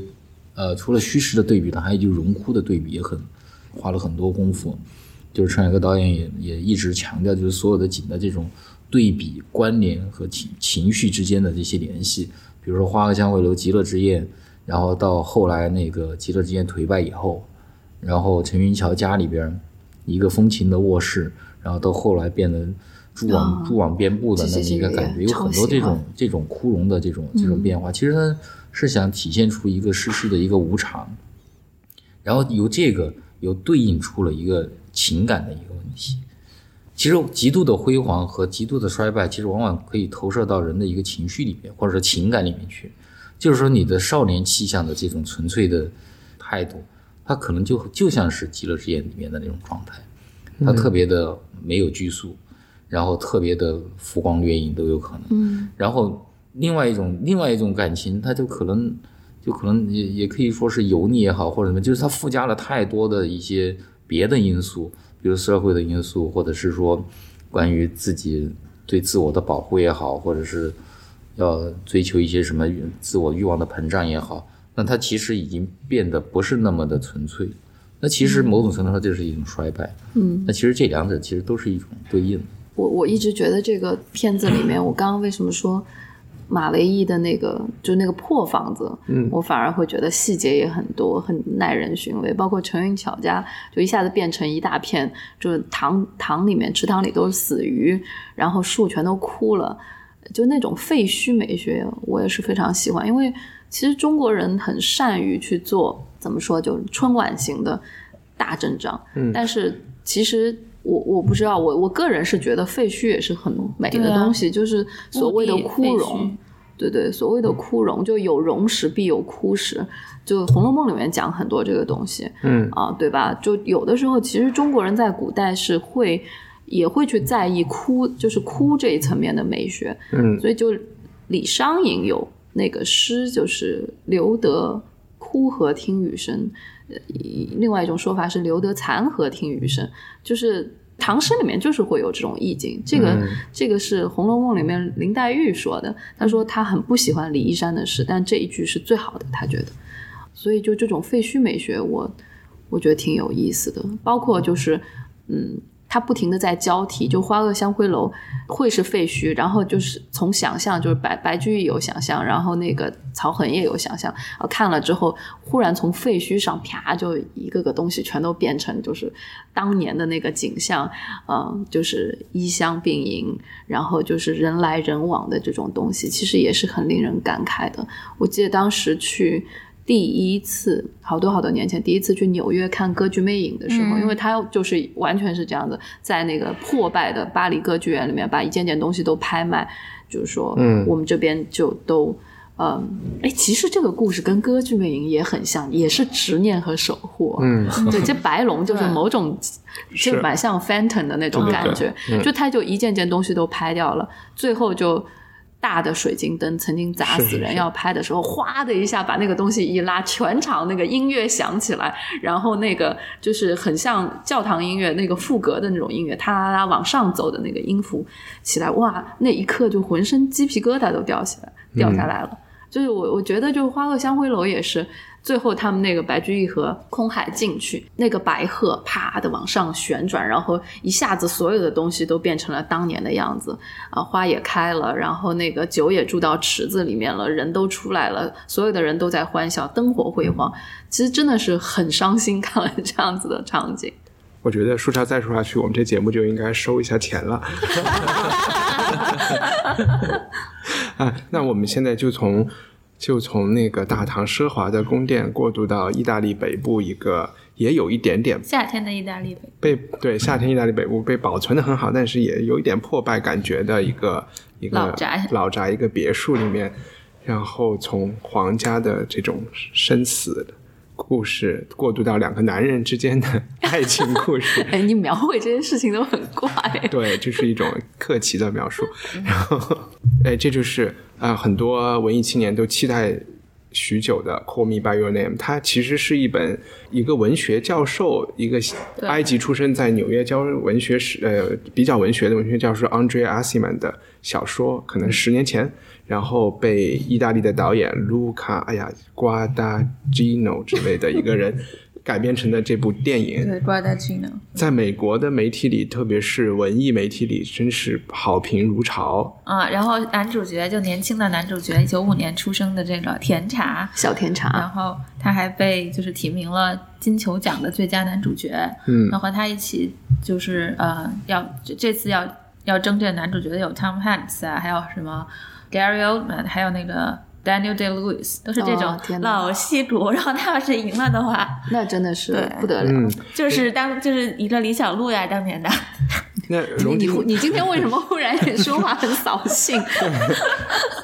呃，除了虚实的对比呢，还有就是荣枯的对比，也很花了很多功夫。就是陈凯歌导演也也一直强调，就是所有的景的这种对比、关联和情情绪之间的这些联系。比如说《花和香未楼》《极乐之宴》，然后到后来那个《极乐之宴》颓败以后，然后陈云桥家里边一个风情的卧室，然后到后来变得蛛网、哦蛛网遍布的那么一个感觉，有很多这种这种枯荣的这种这种变化。其实它是想体现出一个世事的一个无常，然后由这个又对应出了一个情感的一个问题。其实极度的辉煌和极度的衰败，其实往往可以投射到人的一个情绪里面，或者说情感里面去。就是说，你的少年气象的这种纯粹的态度，它可能就就像是《极乐之宴》里面的那种状态，它特别的没有拘束，然后特别的浮光掠影都有可能。嗯然后另外一种另外一种感情，它就可能就可能也也可以说是油腻也好，或者什么，就是它附加了太多的一些别的因素，比如社会的因素，或者是说关于自己对自我的保护也好，或者是要追求一些什么自我欲望的膨胀也好，那它其实已经变得不是那么的纯粹。那其实某种程度上就是一种衰败。嗯，那其实这两者其实都是一种对应的。我我一直觉得这个片子里面，我刚刚为什么说马维缢的那个就那个破房子，嗯我反而会觉得细节也很多，很耐人寻味。包括陈云巧家，就一下子变成一大片，就是塘塘里面池塘里都是死鱼，然后树全都枯了，就那种废墟美学，我也是非常喜欢。因为其实中国人很善于去做，怎么说，就是春晚型的大阵仗，嗯。但是其实。我我不知道，我我个人是觉得废墟也是很美的东西，就是所谓的枯荣，对对，所谓的枯荣，就有荣时必有枯时，就《红楼梦》里面讲很多这个东西嗯。啊，对吧？就有的时候，其实中国人在古代是会也会去在意枯，就是枯这一层面的美学，嗯。所以就李商隐有那个诗，就是留得枯荷听雨声，呃，另外一种说法是留得残荷听雨声，就是唐诗里面就是会有这种意境。这个、嗯这个是《红楼梦》里面林黛玉说的，她说她很不喜欢李义山的诗，但这一句是最好的，她觉得。所以就这种废墟美学我，我觉得挺有意思的。包括就是，嗯，它不停的在交替，就花萼香灰楼会是废墟，然后就是从想象，就是白白居易有想象，然后那个曹恒也有想象，呃，看了之后，忽然从废墟上啪就一个个东西全都变成就是当年的那个景象，嗯、就是衣香鬓影，然后就是人来人往的这种东西，其实也是很令人感慨的。我记得当时去。第一次，好多好多年前，第一次去纽约看歌剧魅影的时候，嗯。因为他就是完全是这样子，在那个破败的巴黎歌剧院里面，把一件件东西都拍卖，就是说，嗯。我们这边就都，嗯，哎，其实这个故事跟歌剧魅影也很像，也是执念和守护。嗯。对，这白龙就是某种，就蛮像 Phantom 的那种感觉，嗯。就他就一件件东西都拍掉了，最后就大的水晶灯曾经砸死人，要拍的时候，哗的一下把那个东西一拉，全场那个音乐响起来，然后那个就是很像教堂音乐那个副格的那种音乐，哒啦啦往上走的那个音符起来，哇，那一刻就浑身鸡皮疙瘩都掉起来掉下来了。就是我我觉得，就是花萼香灰楼也是，最后他们那个白居易和空海进去，那个白鹤啪的往上旋转，然后一下子所有的东西都变成了当年的样子啊，花也开了，然后那个酒也注到池子里面了，人都出来了，所有的人都在欢笑，灯火辉煌。其实真的是很伤心，看了这样子的场景。我觉得说茶再说下去，我们这节目就应该收一下钱了。啊，那我们现在就从就从那个大唐奢华的宫殿过渡到意大利北部一个也有一点点夏天的意大利北被对夏天意大利北部被保存的很好，但是也有一点破败感觉的一个一个老宅老宅一个别墅里面，然后从皇家的这种生死故事过渡到两个男人之间的 爱情故事，哎，你描绘这些事情都很怪。对，这是一种客气的描述。然后，哎，这就是啊、呃很多文艺青年都期待许久的《Call Me by Your Name》，它其实是一本一个文学教授，一个埃及出生在纽约教文学史呃比较文学的文学教授 Andre Asiman 的小说，可能十年前，然后被意大利的导演卢卡哎呀瓜达基诺之类的一个人改编成的这部电影。对 Guadagnino，在美国的媒体里，特别是文艺媒体里，真是好评如潮。啊，然后男主角就年轻的男主角，九五年出生的这个甜茶，小甜茶。然，后他还被就是提名了金球奖的最佳男主角，嗯。那和他一起就是呃要这这次要要争这个男主角的有 Tom Hanks 啊，还有什么 Gary Oldman，还有那个 Daniel Day Lewis，都是这种老戏骨。然后他要是赢了的话，那真的是不得了。嗯，就是当就是一个李小璐呀，当年的。那你龙吉，你你今天为什么忽然也说话很 扫兴？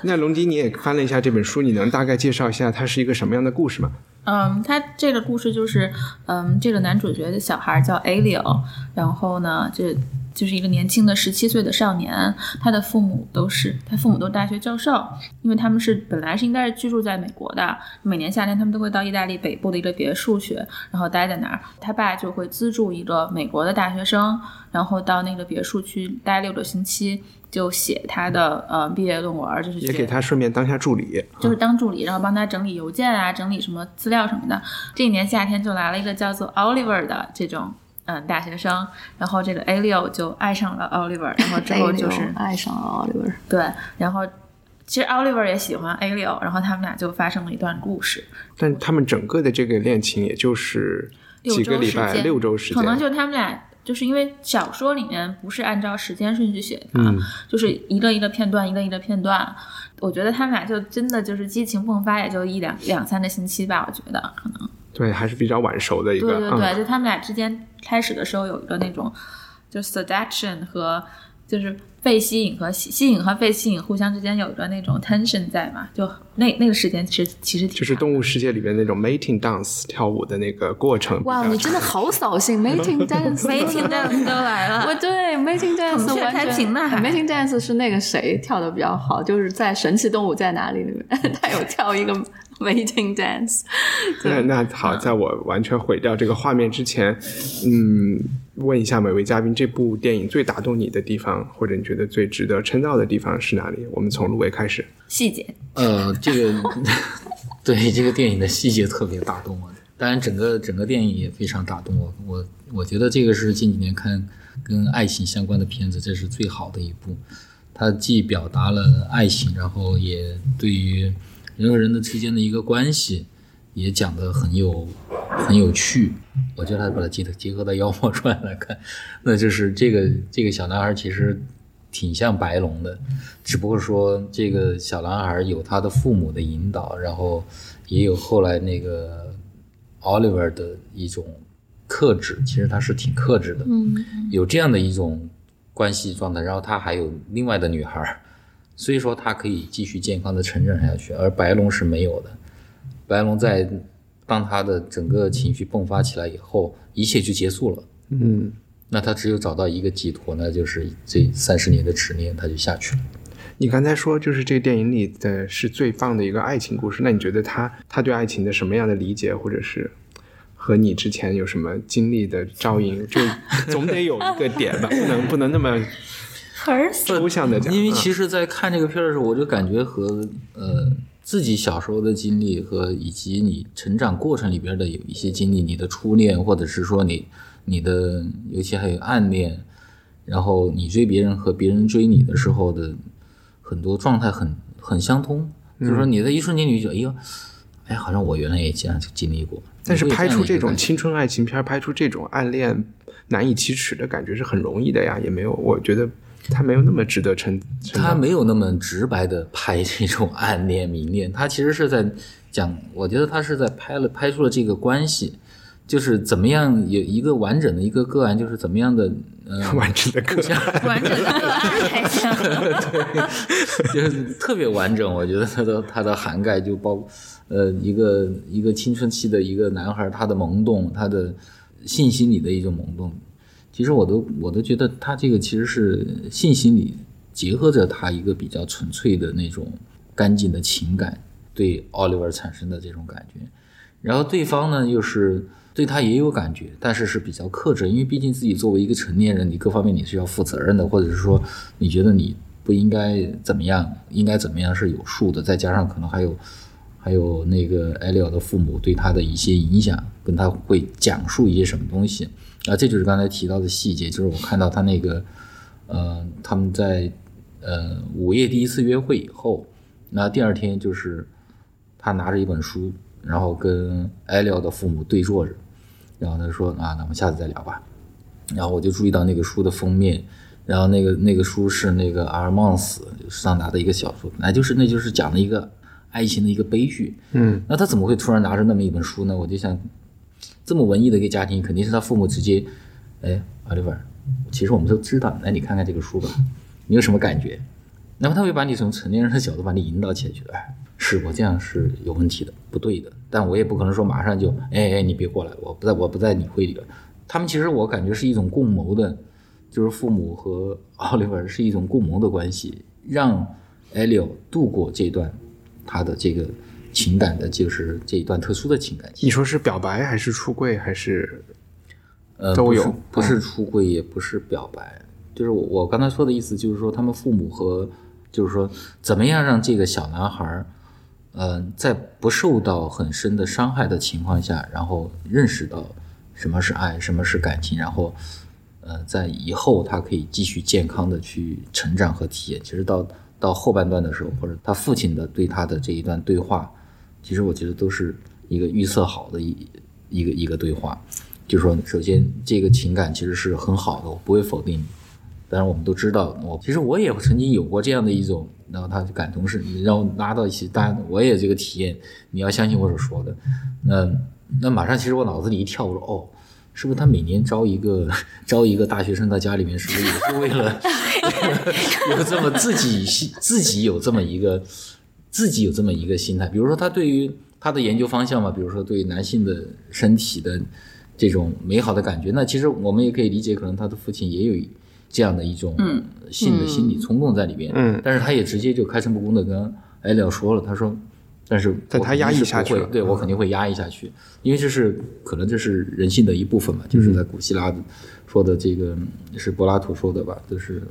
那龙迪，你也翻了一下这本书，你能大概介绍一下它是一个什么样的故事吗？嗯，他这个故事就是，嗯，这个男主角的小孩叫 Alio，然后呢，这就是一个年轻的十七岁的少年，他的父母都是他父母都是大学教授，因为他们是本来是应该是居住在美国的，每年夏天他们都会到意大利北部的一个别墅去，然后待在那儿，他爸就会资助一个美国的大学生，然后到那个别墅去待六个星期，就写他的呃毕业论文，就是也给他顺便当下助理。就是当助理，然后帮他整理邮件啊，整理什么资料什么的。这一年夏天就来了一个叫做 Oliver 的这种嗯大学生，然后这个 Alio 就爱上了 Oliver，然后之后就是爱上了 Oliver，对，然后其实 Oliver 也喜欢 Alio，然后他们俩就发生了一段故事。但他们整个的这个恋情也就是几个礼拜，周时间，六周时间，可能就他们俩。就是因为小说里面不是按照时间顺序写的，嗯就是一个一个片段，一个一个片段。我觉得他们俩就真的就是激情迸发，也就一两两三个星期吧，我觉得可能。对，还是比较晚熟的一个。对对对，嗯、就他们俩之间开始的时候有一个那种，就 seduction 和就是被吸引和吸吸引和被吸引互相之间有一个那种 tension 在嘛，就那那个时间其实其实挺就是动物世界里面那种 mating dance 跳舞的那个过程哇，你真的好扫兴！Mating dance，mating dance 都来了，我对 Mating dance 完全开屏呢还 Mating dance 是那个谁跳的比较好，就是在《神奇动物在哪里》里面，他有跳一个 Mating dance。那那好，在我完全毁掉这个画面之前，嗯，问一下每位嘉宾，这部电影最打动你的地方，或者你觉得最值得称道的地方是哪里？我们从芦苇开始。细节。呃，这个 对这个电影的细节特别打动我，当然整个整个电影也非常打动我。我我觉得这个是近几年看跟爱情相关的片子，这是最好的一部。它既表达了爱情，然后也对于人和人的之间的一个关系，也讲得很有很有趣。我觉得他把它结合结合到《妖魔传》来看，那就是这个这个小男孩其实挺像白龙的，只不过说这个小男孩有他的父母的引导，然后也有后来那个 Oliver 的一种克制，其实他是挺克制的，嗯，有这样的一种关系状态，然后他还有另外的女孩，所以说他可以继续健康的成长下去，而白龙是没有的。白龙在当他的整个情绪迸发起来以后，一切就结束了。嗯，那他只有找到一个寄托，那就是这三十年的执念，他就下去了。你刚才说，就是这个电影里的是最棒的一个爱情故事，那你觉得他他对爱情的什么样的理解，或者是和你之前有什么经历的照应，就总得有一个点吧，不能不能那么儿抽象的讲。因为嗯其实，在看这个片儿的时候，我就感觉和呃自己小时候的经历和以及你成长过程里边的有一些经历，你的初恋，或者是说你你的，尤其还有暗恋，然后你追别人和别人追你的时候的很多状态很很相通，就是说你在一瞬间你就觉得，哎呦，哎，好像我原来也这样经历过。但是拍出这种青春爱情片，拍出这种暗恋难以启齿的感觉是很容易的呀，也没有，我觉得他没有那么值得称。他没有那么直白的拍 这种暗恋、明恋，他其实是在讲，我觉得他是在拍了拍出了这个关系，就是怎么样有一个完整的一个个案，就是怎么样的呃，完整的个案。完整的个案还行。就是特别完整。我觉得他的他的涵盖就包呃一个一个青春期的一个男孩，他的萌动，他的性心理的一种懵懂。其实我都我都觉得他这个其实是性心理结合着他一个比较纯粹的那种干净的情感对奥利弗产生的这种感觉，然后对方呢又是对他也有感觉，但是是比较克制，因为毕竟自己作为一个成年人，你各方面你是要负责任的，或者是说你觉得你不应该怎么样，应该怎么样是有数的，再加上可能还有还有那个艾利奥的父母对他的一些影响，跟他会讲述一些什么东西啊，这就是刚才提到的细节，就是我看到他那个呃他们在呃午夜第一次约会以后，那第二天就是他拿着一本书，然后跟艾利奥的父母对坐着，然后他说啊，那我们下次再聊吧。然后我就注意到那个书的封面，然后那个那个书是那个阿尔曼斯桑达的一个小说，本来就是那就是讲的一个爱情的一个悲剧。嗯，那他怎么会突然拿着那么一本书呢？我就想，这么文艺的一个家庭，肯定是他父母直接，哎，奥利弗，其实我们都知道，来你看看这个书吧，你有什么感觉？那么他会把你从成年人的角度把你引导起来，觉得哎，是我这样是有问题的，不对的。但我也不可能说马上就，哎哎，你别过来，我不在我不在你会里了。他们其实我感觉是一种共谋的，就是父母和奥利弗是一种共谋的关系，让艾利奥度过这段他的这个情感的，就是这一段特殊的情感。你说是表白还是出柜还是？呃，都有不是出柜，也不是表白，就是我我刚才说的意思，就是说他们父母和，就是说怎么样让这个小男孩儿，呃，在不受到很深的伤害的情况下，然后认识到什么是爱，什么是感情，然后，呃，在以后他可以继续健康的去成长和体验。其实到到后半段的时候，或者他父亲的对他的这一段对话，其实我觉得都是一个预测好的一一个一个对话。就是说，首先这个情感其实是很好的，我不会否定你。当然，我们都知道，我其实我也曾经有过这样的一种，然后他就感同身，你让我拉到一起，当然我也这个体验。你要相信我所说的，那那马上其实我脑子里一跳，我说哦，是不是他每年招一个招一个大学生到家里面，是不是也是为了 有这么自己自己有这么一个自己有这么一个心态？比如说他对于他的研究方向嘛，比如说对男性的身体的这种美好的感觉，那其实我们也可以理解，可能他的父亲也有这样的一种性的心理冲动在里边。嗯但是他也直接就开诚布公的跟艾利奥说了，他说。但是但他压抑下去了对我肯定会压抑下去，因为这是可能这是人性的一部分嘛，嗯就是在古希腊的说的这个是柏拉图说的吧，就是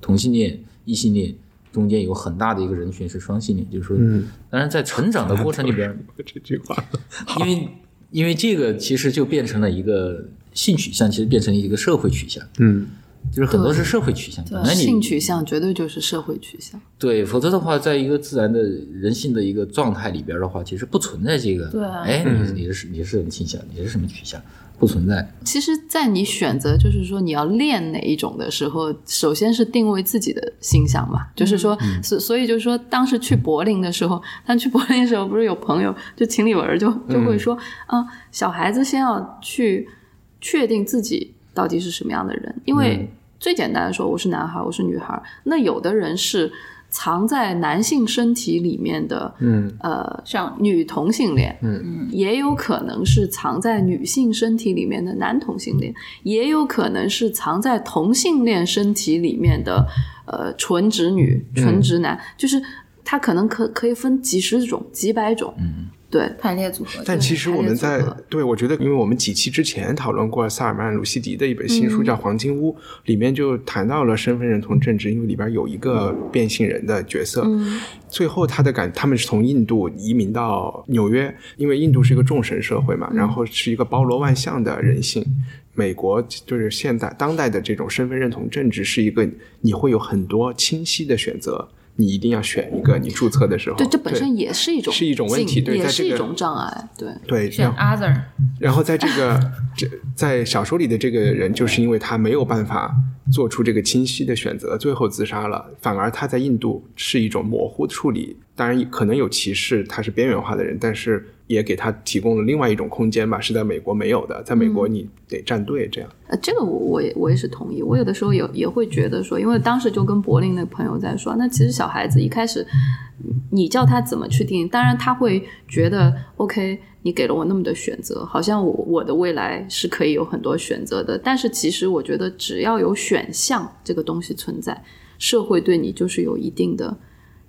同性恋、异性恋中间有很大的一个人群是双性恋，就是说，嗯当然在成长的过程里边，这句话？因为因为这个其实就变成了一个性取向，其实变成了一个社会取向，嗯，就是很多是社会取向。本来你性取向绝对就是社会取向。对，否则的话，在一个自然的人性的一个状态里边的话，其实不存在这个。对啊哎，你你是你是什么倾向？你是什么取向？不存在。其实，在你选择就是说你要练哪一种的时候，首先是定位自己的形象嘛，就是说，所、所以就是说，当时去柏林的时候，他去柏林的时候，不是有朋友就秦理文就就会说，啊、小孩子先要去确定自己到底是什么样的人，因为最简单的说，我是男孩，我是女孩，那有的人是藏在男性身体里面的，嗯。呃，像女同性恋，嗯。也有可能是藏在女性身体里面的男同性恋，也有可能是藏在同性恋身体里面的呃纯直女、纯直男，就是它可能可可以分几十种、几百种，嗯，对，排列组合。但其实我们在对我觉得，因为我们几期之前讨论过萨尔曼·鲁西迪的一本新书叫《黄金屋》，里面就谈到了身份认同政治，因为里边有一个变性人的角色，最后他的感，他们是从印度移民到纽约，因为印度是一个众神社会嘛，然后是一个包罗万象的人性。美国就是现代当代的这种身份认同政治是一个你会有很多清晰的选择，你一定要选一个你注册的时候。对，这本身也是一种是一种问题对在这个也是一种障碍，对。对，选 other，然后在这个这在小说里的这个人，就是因为他没有办法做出这个清晰的选择，最后自杀了。反而他在印度是一种模糊处理，当然可能有歧视，他是边缘化的人，但是也给他提供了另外一种空间吧，是在美国没有的。在美国你得站队这样。呃，这个我我也我也是同意。我有的时候也也会觉得说，因为当时就跟柏林那个朋友在说，那其实小孩子一开始你叫他怎么去定义，当然他会觉得 OK，你给了我那么多选择，好像我我的未来是可以有很多选择的。但是其实我觉得只要有选项这个东西存在，社会对你就是有一定的。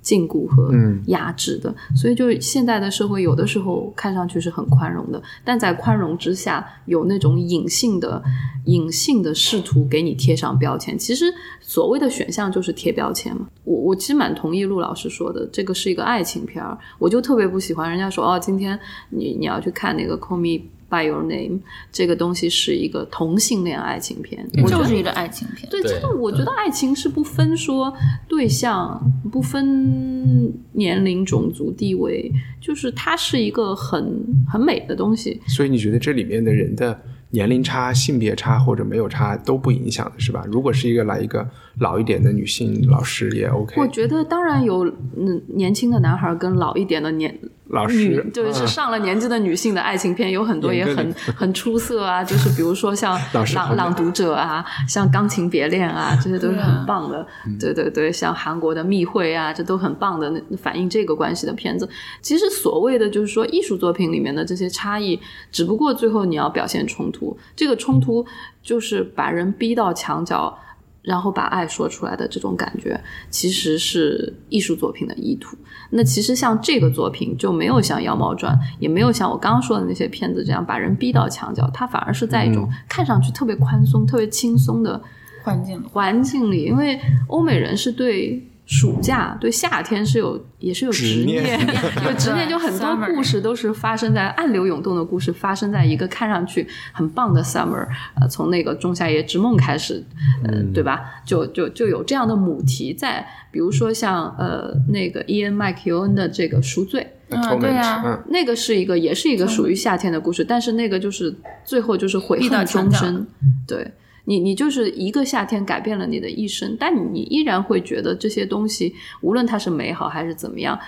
禁锢和嗯压制的，所以就是现在的社会有的时候看上去是很宽容的，但在宽容之下有那种隐性的、隐性的试图给你贴上标签。其实所谓的选项就是贴标签嘛。我我其实蛮同意陆老师说的，这个是一个爱情片儿，我就特别不喜欢人家说哦，今天你你要去看那个《Call Me by Your Name》，这个东西是一个同性恋爱情片，我就是一个爱情片。对，对这个我觉得爱情是不分说对象，不分年龄、种族、地位，就是它是一个很很美的东西。所以你觉得这里面的人的年龄差、性别差或者没有差都不影响的是吧？如果是一个来一个老一点的女性老师也 OK，我觉得当然有嗯年轻的男孩跟老一点的年老女师就是嗯上了年纪的女性的爱情片有很多也很很出色啊，就是比如说像 朗朗读者啊，像钢琴别恋啊，这些都是很棒的。嗯对对对，像韩国的密会啊，这都很棒的那反映这个关系的片子。其实所谓的就是说艺术作品里面的这些差异，只不过最后你要表现冲突，这个冲突就是把人逼到墙角。然后把爱说出来的这种感觉，其实是艺术作品的意图。那其实像这个作品就没有像《妖猫传》，也没有像我刚刚说的那些片子这样把人逼到墙角，它反而是在一种看上去特别宽松、特别轻松的环境里环境里。因为欧美人是对暑假、对夏天是有也是有执执念 有执念，就很多故事都是发生在暗流涌动的故事，发生在一个看上去很棒的 summer，呃，从那个《仲夏夜之梦》开始，呃，对吧？就就就有这样的母题在，比如说像呃那个伊恩麦克尤恩的这个《赎罪》。嗯对啊嗯，那个是一个，也是一个属于夏天的故事，但是那个就是最后就是悔恨终身。对你，你就是一个夏天改变了你的一生，但你依然会觉得这些东西，无论它是美好还是怎么样，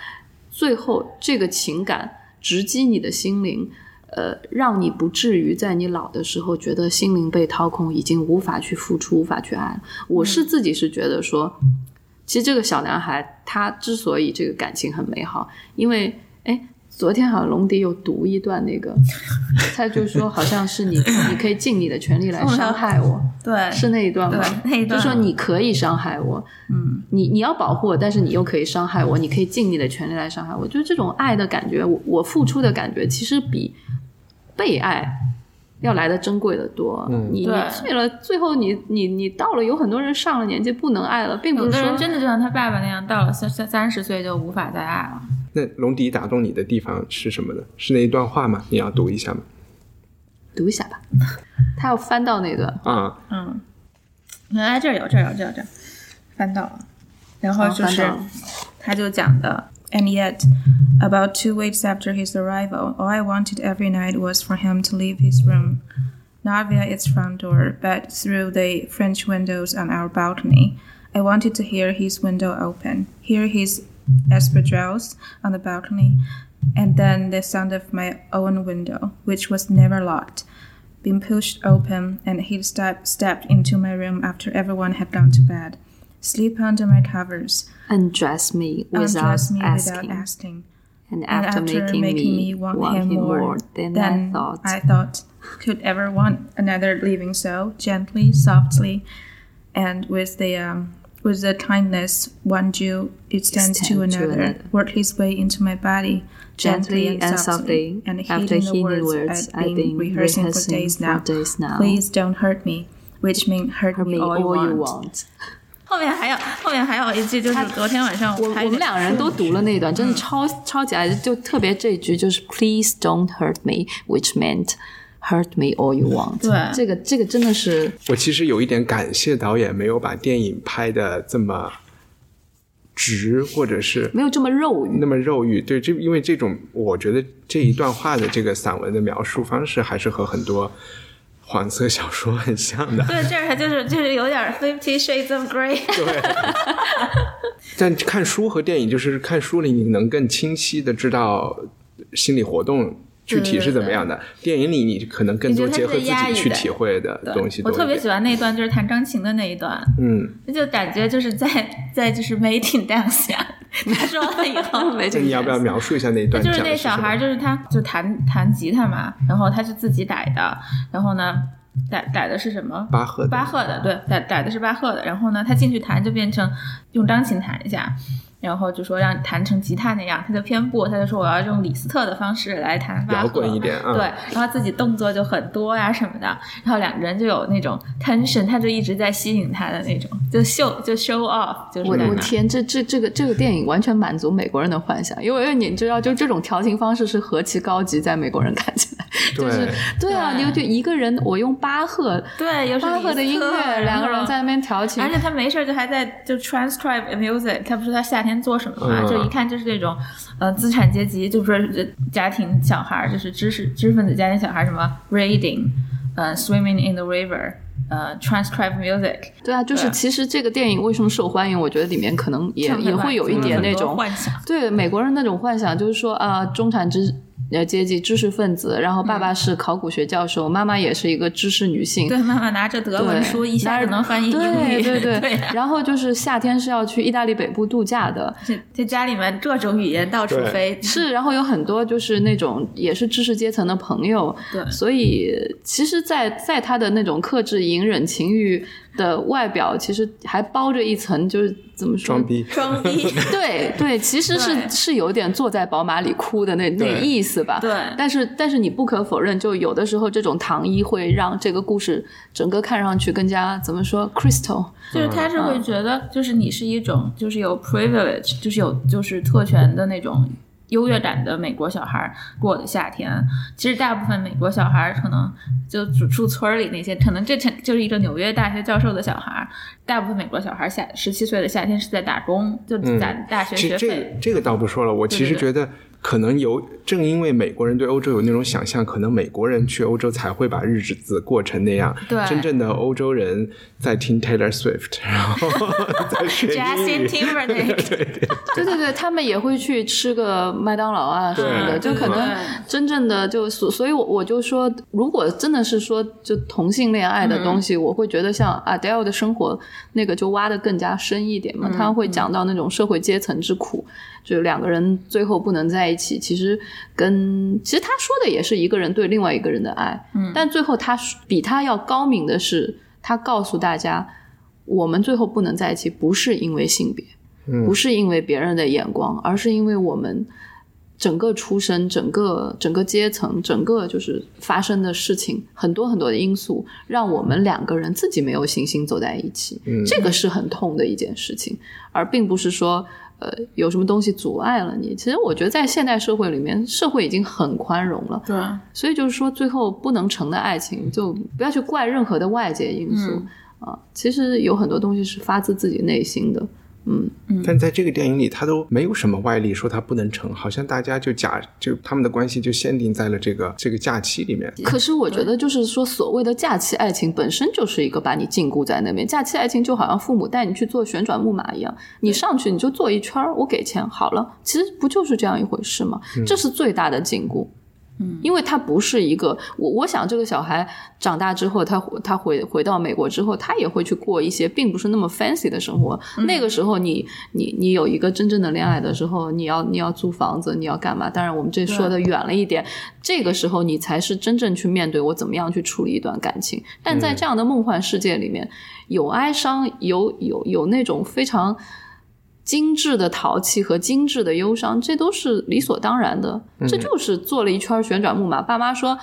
最后这个情感直击你的心灵。呃，让你不至于在你老的时候觉得心灵被掏空，已经无法去付出，无法去爱了。我是自己是觉得说，其实这个小男孩他之所以这个感情很美好，因为哎，昨天好像龙迪有读一段那个，他就说好像是你你可以尽你的全力来伤害我，对。是那一段吗？那一段。就说你可以伤害我，嗯，你你要保护我，但是你又可以伤害我，你可以尽你的全力来伤害我，就是这种爱的感觉，我我付出的感觉，其实比被爱。要来的珍贵的多，嗯。你你对。醉了，最后你你你到了，有很多人上了年纪不能爱了，并不有是说的人真的就像他爸爸那样，到了三三三十岁就无法再爱了。那龙迪打动你的地方是什么呢？是那一段话吗？你要读一下吗？读一下吧。他要翻到那个，啊，嗯，原来这儿有，这儿有，这儿有，这儿翻到了。然后就是哦翻到了他就讲的，and yet about two weeks after his arrival, all I wanted every night was for him to leave his room, not via its front door, but through the French windows on our balcony. I wanted to hear his window open, hear his espadrilles on the balcony, and then the sound of my own window, which was never locked, being pushed open, and he step, stepped into my room after everyone had gone to bed. sleep under my covers, undress me without undress me asking, without asking. and And after, making, me want, want him more than, than I thought. I thought could ever want another living soul, gently, softly, and with the um, with the kindness one Jew extends to Extend to another, another. work his way into my body, Gently gently, and softly, and after heeding the heeding words, words I've I've been been rehearsing, rehearsing for days for now. days now. Please don't hurt me, which means hurt, For me, all, all you want. want。后面还有后面还有一句，就是昨天晚上拍的我我们两个人都读了那一段，真的超、超级爱，就特别这一句就是 Please don't hurt me, which meant hurt me all you want。对这个这个真的是我其实有一点感谢导演没有把电影拍的这么直，或者是没有这么肉欲。那么肉欲。对，这因为这种，我觉得这一段话的这个散文的描述方式，还是和很多黄色小说很像的。对，这儿他就是就是有点 Fifty Shades of Grey。对 但看书和电影，就是看书里你能更清晰的知道心理活动具体是怎么样的。电影里你可能更多结合自己去体会的东西。我特别喜欢那一段，就是弹钢琴的那一段，嗯，就感觉就是在在就是没挺当下。他说完了以后，没那你要不要描述一下那一段就是？那小孩，就是他就弹弹吉他嘛，然后他是自己逮的，然后呢，逮逮的是什么？巴赫的巴赫的，对，逮逮的是巴赫的。然后呢，他进去弹就变成用钢琴弹一下，然后就说让弹成吉他那样，他就偏不，他就说我要用李斯特的方式来弹巴赫，摇滚一点啊对，然后自己动作就很多呀什么的，然后两个人就有那种 tension，他就一直在吸引他的那种，就秀就 show off，就是我在那儿我天，这这这个这个电影完全满足美国人的幻想，因为因为你知道，就这种调情方式是何其高级，在美国人看起来，就是对啊，你就一个人我用巴赫对，又是巴赫的音乐，两个人在那边调情而，且他没事儿就还在就 transcribe music，他不是他夏天做什么嘛？嗯就一看就是那种呃资产阶级，就说是家庭小孩，就是知识知识分子家庭小孩，什么 reading，呃 swimming in the river，呃 transcribe music，对啊，就是其实这个电影为什么受欢迎，我觉得里面可能也也会有一点那种幻想。对美国人那种幻想，就是说啊、中产知呃阶级知识分子，然后爸爸是考古学教授，妈妈也是一个知识女性，对，妈妈拿着德文书一下就能翻译英语，对对 对对然后就是夏天是要去意大利北部度假的，这这家里面各种语言到处飞，是，然后有很多就是那种也是知识阶层的朋友，对。所以其实在，在他的那种克制、隐忍、情欲的外表，其实还包着一层，就是怎么说装？逼。装逼，对对，其实是是有点坐在宝马里哭的那那意思吧？对但是但是你不可否认，就有的时候这种糖衣会让这个故事整个看上去更加怎么说，crystal。就是他是会觉得，就是你是一种就是有 privilege，就是有就是特权的那种优越感的美国小孩儿过的夏天。其实大部分美国小孩儿可能就住住村儿里那些，可能这成就是一个纽约大学教授的小孩儿。大部分美国小孩儿夏十七岁的夏天是在打工，就攒大学学费。这个倒不说了，我其实对觉得可能有，正因为美国人对欧洲有那种想象，可能美国人去欧洲才会把日子过成那样。对。真正的欧洲人在听 Taylor Swift，然后 在学英 Justin。Timberlake，对对对，他们也会去吃个麦当劳啊什么的，对。就可能真正的就所，所以我我就说，如果真的是说就同性恋爱的东西，我会觉得像 Adele 的生活那个就挖的更加深一点嘛，他会讲到那种社会阶层之苦，就两个人最后不能在一起，其实跟其实他说的也是一个人对另外一个人的爱，嗯，但最后他比他要高明的是，他告诉大家，我们最后不能在一起，不是因为性别。不是因为别人的眼光，而是因为我们整个出身、整个整个阶层、整个就是发生的事情，很多很多的因素，让我们两个人自己没有信心走在一起。嗯这个是很痛的一件事情，而并不是说。呃，有什么东西阻碍了你？其实我觉得在现代社会里面，社会已经很宽容了，对，所以就是说，最后不能成的爱情，就不要去怪任何的外界因素、啊。其实有很多东西是发自自己内心的。嗯，但在这个电影里，他都没有什么外力说他不能成，好像大家就假就他们的关系就限定在了这个这个假期里面。可是我觉得，就是说，所谓的假期爱情本身就是一个把你禁锢在那边。假期爱情就好像父母带你去坐旋转木马一样，你上去你就坐一圈儿，我给钱好了。其实不就是这样一回事吗？这是最大的禁锢。嗯，因为他不是一个我，我想这个小孩长大之后，他他回回到美国之后，他也会去过一些并不是那么 fancy 的生活。那个时候你，你你有一个真正的恋爱的时候，你要你要租房子，你要干嘛？当然，我们这说的远了一点。这个时候你才是真正去面对我怎么样去处理一段感情。但在这样的梦幻世界里面，有哀伤，有有有那种非常。精致的淘气和精致的忧伤，这都是理所当然的。这就是做了一圈旋转木马，爸妈说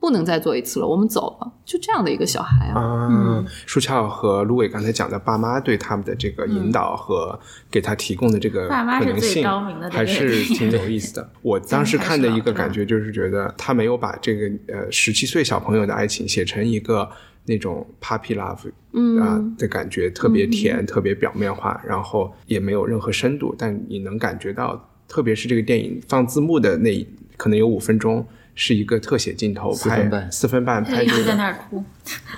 不能再做一次了，我们走了，就这样的一个小孩啊。啊，舒翘和芦苇刚才讲的，爸妈对他们的这个引导和给他提供的这个爸妈是最可能性高明的，还是挺有意思的。我当时看的一个感觉就是觉得他没有把这个呃十七岁小朋友的爱情写成一个那种 puppy love 嗯啊、的感觉，特别甜，特别表面化，然后也没有任何深度，但你能感觉到，特别是这个电影放字幕的那一可能有五分钟。是一个特写镜头拍四分半四分半他一直在拍这个那儿哭，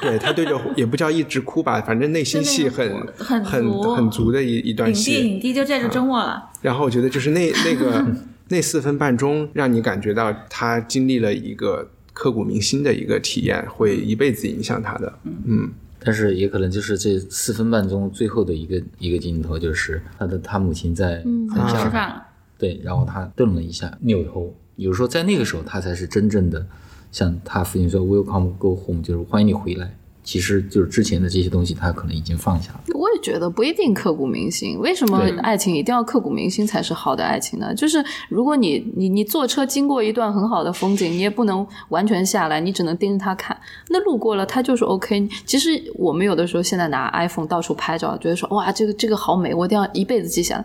对他对着也不叫一直哭吧，反正内心戏很很很足很足的一一段影帝戏。影帝就这着周末了。然后我觉得就是那那个 那四分半钟，让你感觉到他经历了一个刻骨铭心的一个体验，会一辈子影响他的。嗯，但是也可能就是这四分半钟最后的一个一个镜头，就是他的他母亲在在吃饭了，对，然后他顿了一下，扭头，有时候在那个时候，他才是真正的像他父亲说 “Welcome, go home”，就是欢迎你回来。其实就是之前的这些东西，他可能已经放下了。我也觉得不一定刻骨铭心。为什么爱情一定要刻骨铭心才是好的爱情呢？就是如果你你你坐车经过一段很好的风景，你也不能完全下来，你只能盯着它看。那路过了，它就是 OK。其实我们有的时候现在拿 iPhone 到处拍照，觉得说哇，这个这个好美，我一定要一辈子记下来。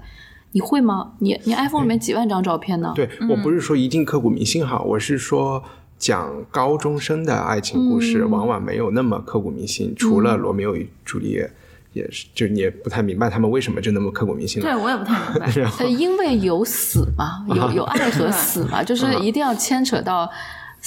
你会吗？你你 iPhone 里面几万张照片呢？对我不是说一定刻骨铭心哈，我是说讲高中生的爱情故事，往往没有那么刻骨铭心。除了罗密欧与朱丽叶，也是，就你也不太明白他们为什么就那么刻骨铭心了。对我也不太明白。因为有死嘛，有有爱和死嘛，就是一定要牵扯到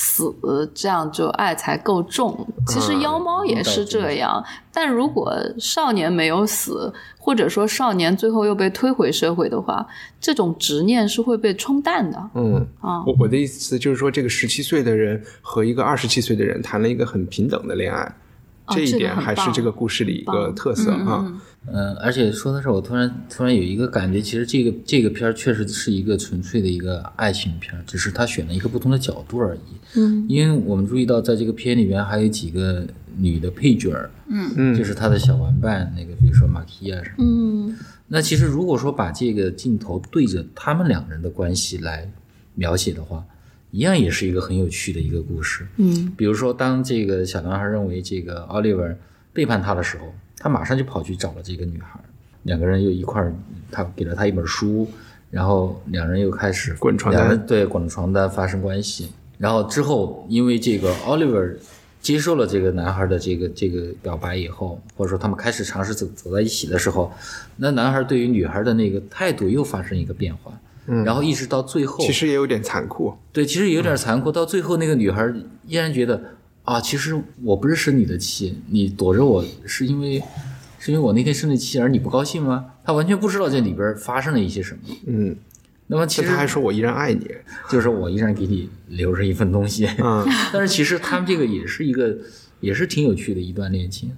死，这样就爱才够重。其实妖猫也是这样，但如果少年没有死，或者说少年最后又被推回社会的话，这种执念是会被冲淡的。嗯，啊我我的意思就是说，这个十七岁的人和一个二十七岁的人谈了一个很平等的恋爱，这一点还是这个故事里一个特色啊。嗯，而且说到这儿，我突然突然有一个感觉，其实这个这个片儿确实是一个纯粹的一个爱情片儿，只是他选了一个不同的角度而已。嗯，因为我们注意到，在这个片里面还有几个女的配角儿，嗯就是他的小玩伴，那个比如说马蒂亚什么。嗯那其实如果说把这个镜头对着他们两人的关系来描写的话，一样也是一个很有趣的一个故事。嗯比如说，当这个小男孩认为这个 Oliver 背叛他的时候，他马上就跑去找了这个女孩，两个人又一块儿，他给了她一本书，然后两人又开始滚床单两人对滚床单发生关系。然后之后，因为这个 Oliver 接受了这个男孩的这个这个表白以后，或者说他们开始尝试走走在一起的时候，那男孩对于女孩的那个态度又发生一个变化。嗯，然后一直到最后，其实也有点残酷。对，其实有点残酷。到最后，那个女孩依然觉得啊，其实我不是生你的气，你躲着我是因为是因为我那天生的气，而你不高兴吗？他完全不知道这里边发生了一些什么。嗯，那么其实他还说我依然爱你。就是我依然给你留着一份东西。嗯，但是其实他们这个也是一个，也是挺有趣的一段恋情。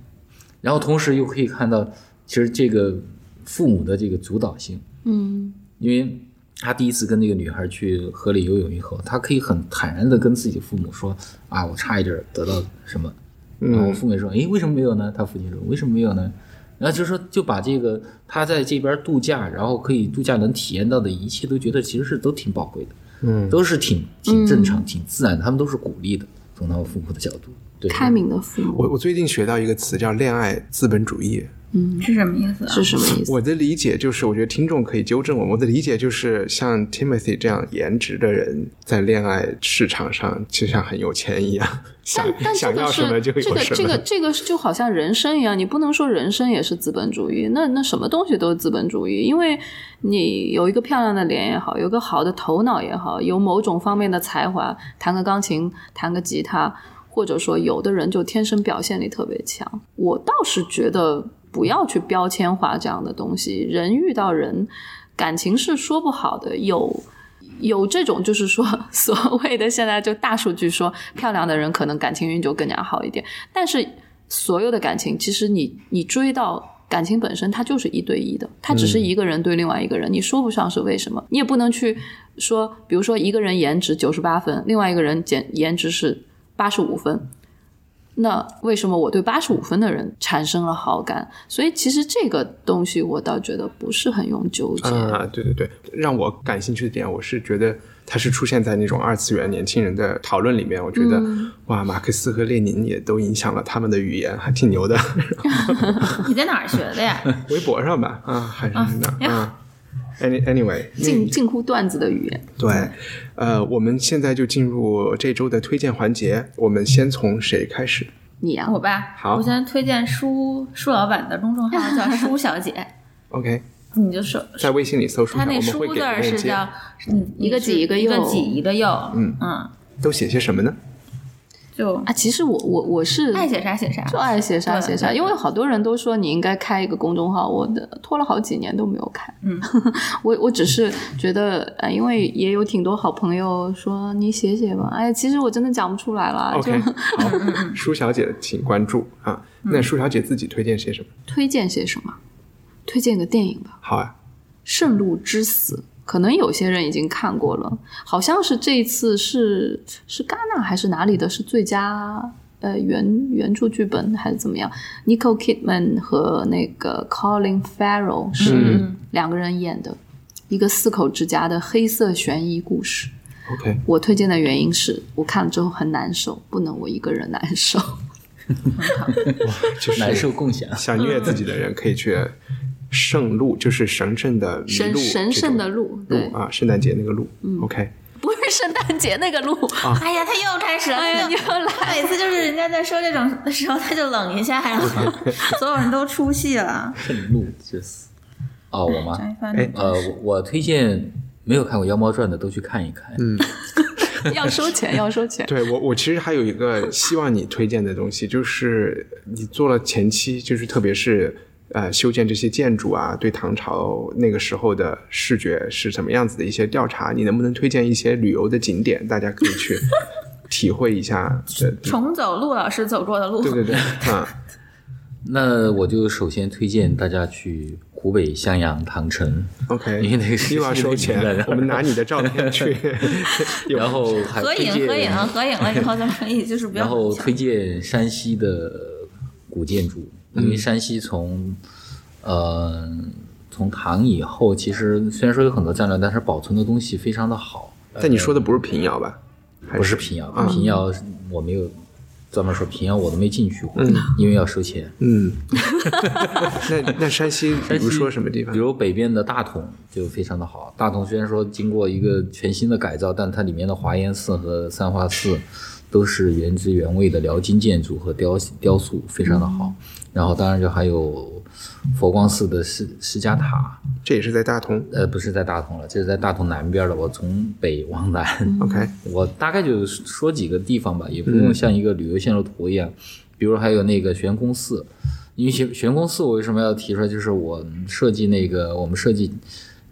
然后同时又可以看到，其实这个父母的这个主导性，嗯因为他第一次跟那个女孩去河里游泳以后，他可以很坦然的跟自己的父母说啊，我差一点得到什么，然后父母说，诶，为什么没有呢？他父亲说，为什么没有呢？然后就说就把这个他在这边度假，然后可以度假能体验到的一切，都觉得其实是都挺宝贵的，嗯，都是挺挺正常、挺自然的，他们都是鼓励的，从他们父母的角度，对，开明的父母我我最近学到一个词叫恋爱资本主义。嗯是什么意思啊？是什么意思？我的理解就是，我觉得听众可以纠正我。我的理解就是，像 Timothy 这样颜值的人，在恋爱市场上就像很有钱一样，想但但这想个是要什么就有这个。这个这个就好像人生一样，你不能说人生也是资本主义，那那什么东西都是资本主义，因为你有一个漂亮的脸也好，有个好的头脑也好，有某种方面的才华，弹个钢琴，弹个吉他，或者说有的人就天生表现力特别强。我倒是觉得不要去标签化这样的东西，人遇到人，感情是说不好的，有。有这种就是说 所谓的现在就大数据说漂亮的人可能感情运就更加好一点，但是所有的感情其实你你追到。感情本身它就是一对一的，它只是一个人对另外一个人，你说不上是为什么，你也不能去说，比如说一个人颜值九十八分，另外一个人简颜值是八十五分，那为什么我对八十五分的人产生了好感？所以其实这个东西我倒觉得不是很用纠结。啊，对对对，让我感兴趣的点，我是觉得它是出现在那种二次元年轻人的讨论里面。我觉得、哇，马克思和列宁也都影响了他们的语言，还挺牛的。你在哪儿学的呀？微博上吧，啊，还是哪儿啊？any anyway，近近乎段子的语言。对，呃，我们现在就进入这周的推荐环节。我们先从谁开始？你呀、我吧，好我先推荐舒舒老板的公众号叫舒小姐，OK，你就说在微信里搜“书他小”，我们那舒字是叫嗯一个几一个一个挤一个又，嗯嗯，都写些什么呢？就啊，其实我我我是爱写啥写啥，就爱写啥写啥，因为好多人都说你应该开一个公众号，我的拖了好几年都没有开。嗯，我我只是觉得，呃，因为也有挺多好朋友说你写写吧，哎，其实我真的讲不出来了。OK，舒小姐，请关注啊。那舒小姐自己推荐些什么？推荐些什么？推荐个电影吧，好啊，《圣路之死》。可能有些人已经看过了，好像是这一次是是戛纳还是哪里的？是最佳呃原原著剧本还是怎么样？Nicole Kidman 和那个 Colin Farrell 是两个人演的，一个四口之家的黑色悬疑故事。OK，我推荐的原因是我看了之后很难受，不能我一个人难受。就是难受共享。想虐自己的人可以去圣路，就是神圣的麋神，神圣的路，对鹿，啊，圣诞节那个鹿。OK，不是圣诞节那个路。哎呀，他又开始了，哎呀又你又来他每次就是人家在说这种的时候，他就冷一下，然后所有人都出戏了。愤怒之死。哦，我吗？哎呃，我我推荐没有看过《妖猫传》的都去看一看。嗯，要收钱，要收钱。对我，我其实还有一个希望你推荐的东西，就是你做了前期，就是特别是呃修建这些建筑啊，对唐朝那个时候的视觉是什么样子的一些调查，你能不能推荐一些旅游的景点，大家可以去 体会一下的？重走陆老师走过的路。对对对，啊，那我就首先推荐大家去湖北襄阳唐城，OK，因为那个是又要收钱我们拿你的照片去，然后合影合影合影了以后就可以，就是不要然后推荐山西的古建筑，因为山西从呃从唐以后，其实虽然说有很多战乱，但是保存的东西非常的好。但你说的不是平遥吧？还不是平遥，平遥我没有专门说平遥，我都没进去过，因为要收钱。嗯，那那山西，比如说什么地方比？如北边的大同就非常的好。大同虽然说经过一个全新的改造，但它里面的华严寺和三华寺都是原汁原味的辽金建筑和雕雕塑，非常的好。然后当然就还有佛光寺的释释迦塔，这也是在大同。呃，不是在大同了，这是在大同南边的。我从北往南，OK，我大概就说几个地方吧，也不用像一个旅游线路图一样。比如还有那个悬空寺，因为悬悬空寺我为什么要提出来？就是我设计那个我们设计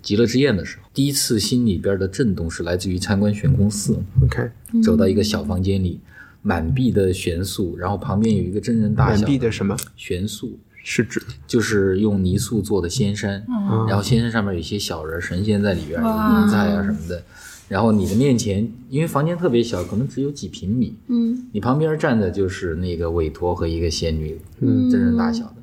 极乐之宴的时候，第一次心里边的震动是来自于参观悬空寺，OK，走到一个小房间里，满壁的悬塑，然后旁边有一个真人大小满小壁的什么？悬塑，是指？就是用泥塑做的仙山，然后仙山上面有一些小人神仙在里边，有银菜啊什么的。然后你的面前，因为房间特别小，可能只有几平米，嗯，你旁边站的就是那个韦陀和一个仙女，嗯，真人大小的。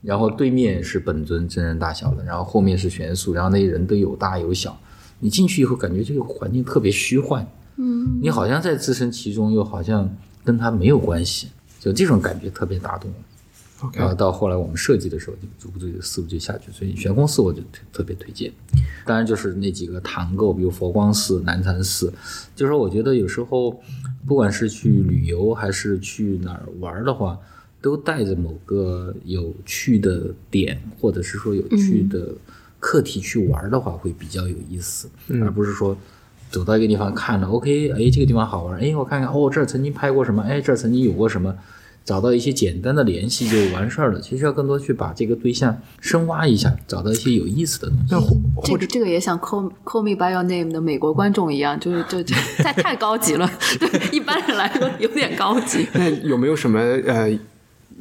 然后对面是本尊真人大小的，然后后面是玄塑，然后那些人都有大有小。你进去以后，感觉这个环境特别虚幻，嗯，你好像在置身其中，又好像跟他没有关系，就这种感觉特别打动我。OK 然后到后来我们设计的时候，就逐步就思路就下去，所以悬空寺我就特特别推荐。当然就是那几个堂构，比如佛光寺、南禅寺，就是说我觉得有时候不管是去旅游还是去哪儿玩的话，都带着某个有趣的点，或者是说有趣的课题去玩的话，会比较有意思，而不是说。走到一个地方看了，OK，哎，这个地方好玩，哎，我看看，哦，这儿曾经拍过什么，哎，这儿曾经有过什么，找到一些简单的联系就完事儿了。其实要更多去把这个对象深挖一下，找到一些有意思的东西。这个这个也像 Call Call Me by Your Name 的美国观众一样，就是就就太太高级了，对一般人来说有点高级。那有没有什么呃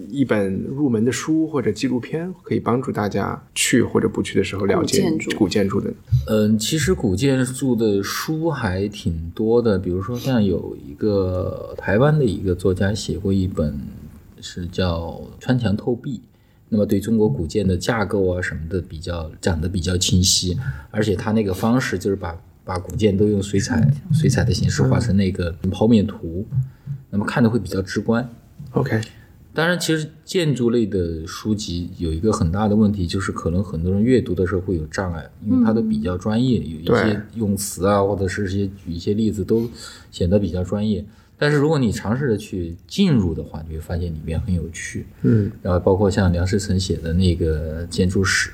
一本入门的书或者纪录片可以帮助大家去或者不去的时候了解古建筑的？嗯，其实古建筑的书还挺多的，比如说像有一个台湾的一个作家写过一本，是叫《穿墙透壁》，那么对中国古建的架构啊什么的比较讲的比较清晰，而且他那个方式就是把把古建都用水彩水彩的形式画成那个剖面图，那么看的会比较直观。OK，当然，其实建筑类的书籍有一个很大的问题，就是可能很多人阅读的时候会有障碍，因为它都比较专业，有一些用词啊，或者是一些举一些例子都显得比较专业。但是如果你尝试着去进入的话，你会发现里面很有趣。嗯，然后包括像梁思成写的那个建筑史，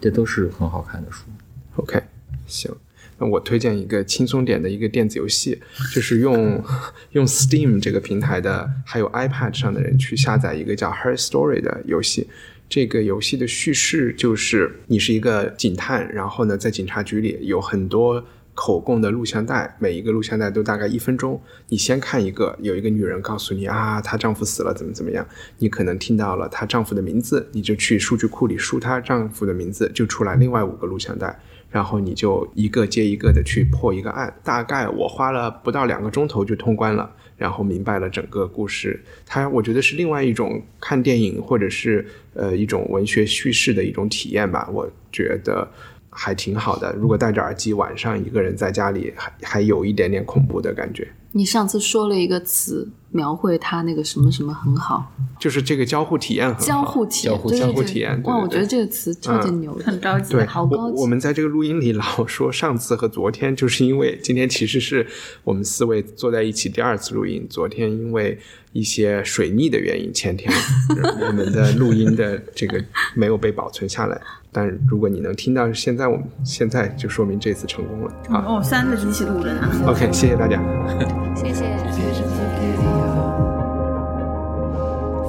这都是很好看的书。OK，行。那我推荐一个轻松点的一个电子游戏，就是用 用 Steam 这个平台的，还有 iPad 上的人去下载一个叫 Her Story 的游戏。这个游戏的叙事就是你是一个警探，然后呢，在警察局里有很多口供的录像带，每一个录像带都大概一分钟。你先看一个，有一个女人告诉你啊，她丈夫死了，怎么怎么样。你可能听到了她丈夫的名字，你就去数据库里输她丈夫的名字，就出来另外五个录像带。然后你就一个接一个的去破一个案，大概我花了不到两个钟头就通关了，然后明白了整个故事。它我觉得是另外一种看电影或者是呃一种文学叙事的一种体验吧，我觉得还挺好的。如果戴着耳机，晚上一个人在家里，还还有一点点恐怖的感觉。你上次说了一个词，描绘它那个什么什么很好，就是这个交互体验很好，交互体验，交互体验哇，我觉得这个词超级嗯牛的，很高级。对，好高级我我们在这个录音里老说上次和昨天，就是因为今天其实是我们四位坐在一起第二次录音。昨天因为一些水逆的原因，前天 我们的录音的这个没有被保存下来。但如果你能听到现在我们现在，就说明这次成功了啊。哦，三个机器录着呢。 OK，谢谢大家。谢谢。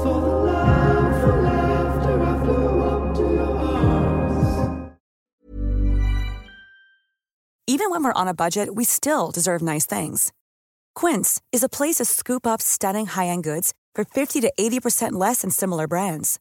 For the love, for laughter, I flew up to your arms. Even when we're on a budget, we still deserve nice things. Quince is a place to scoop up stunning high-end goods for 50 to 80% less than similar brands.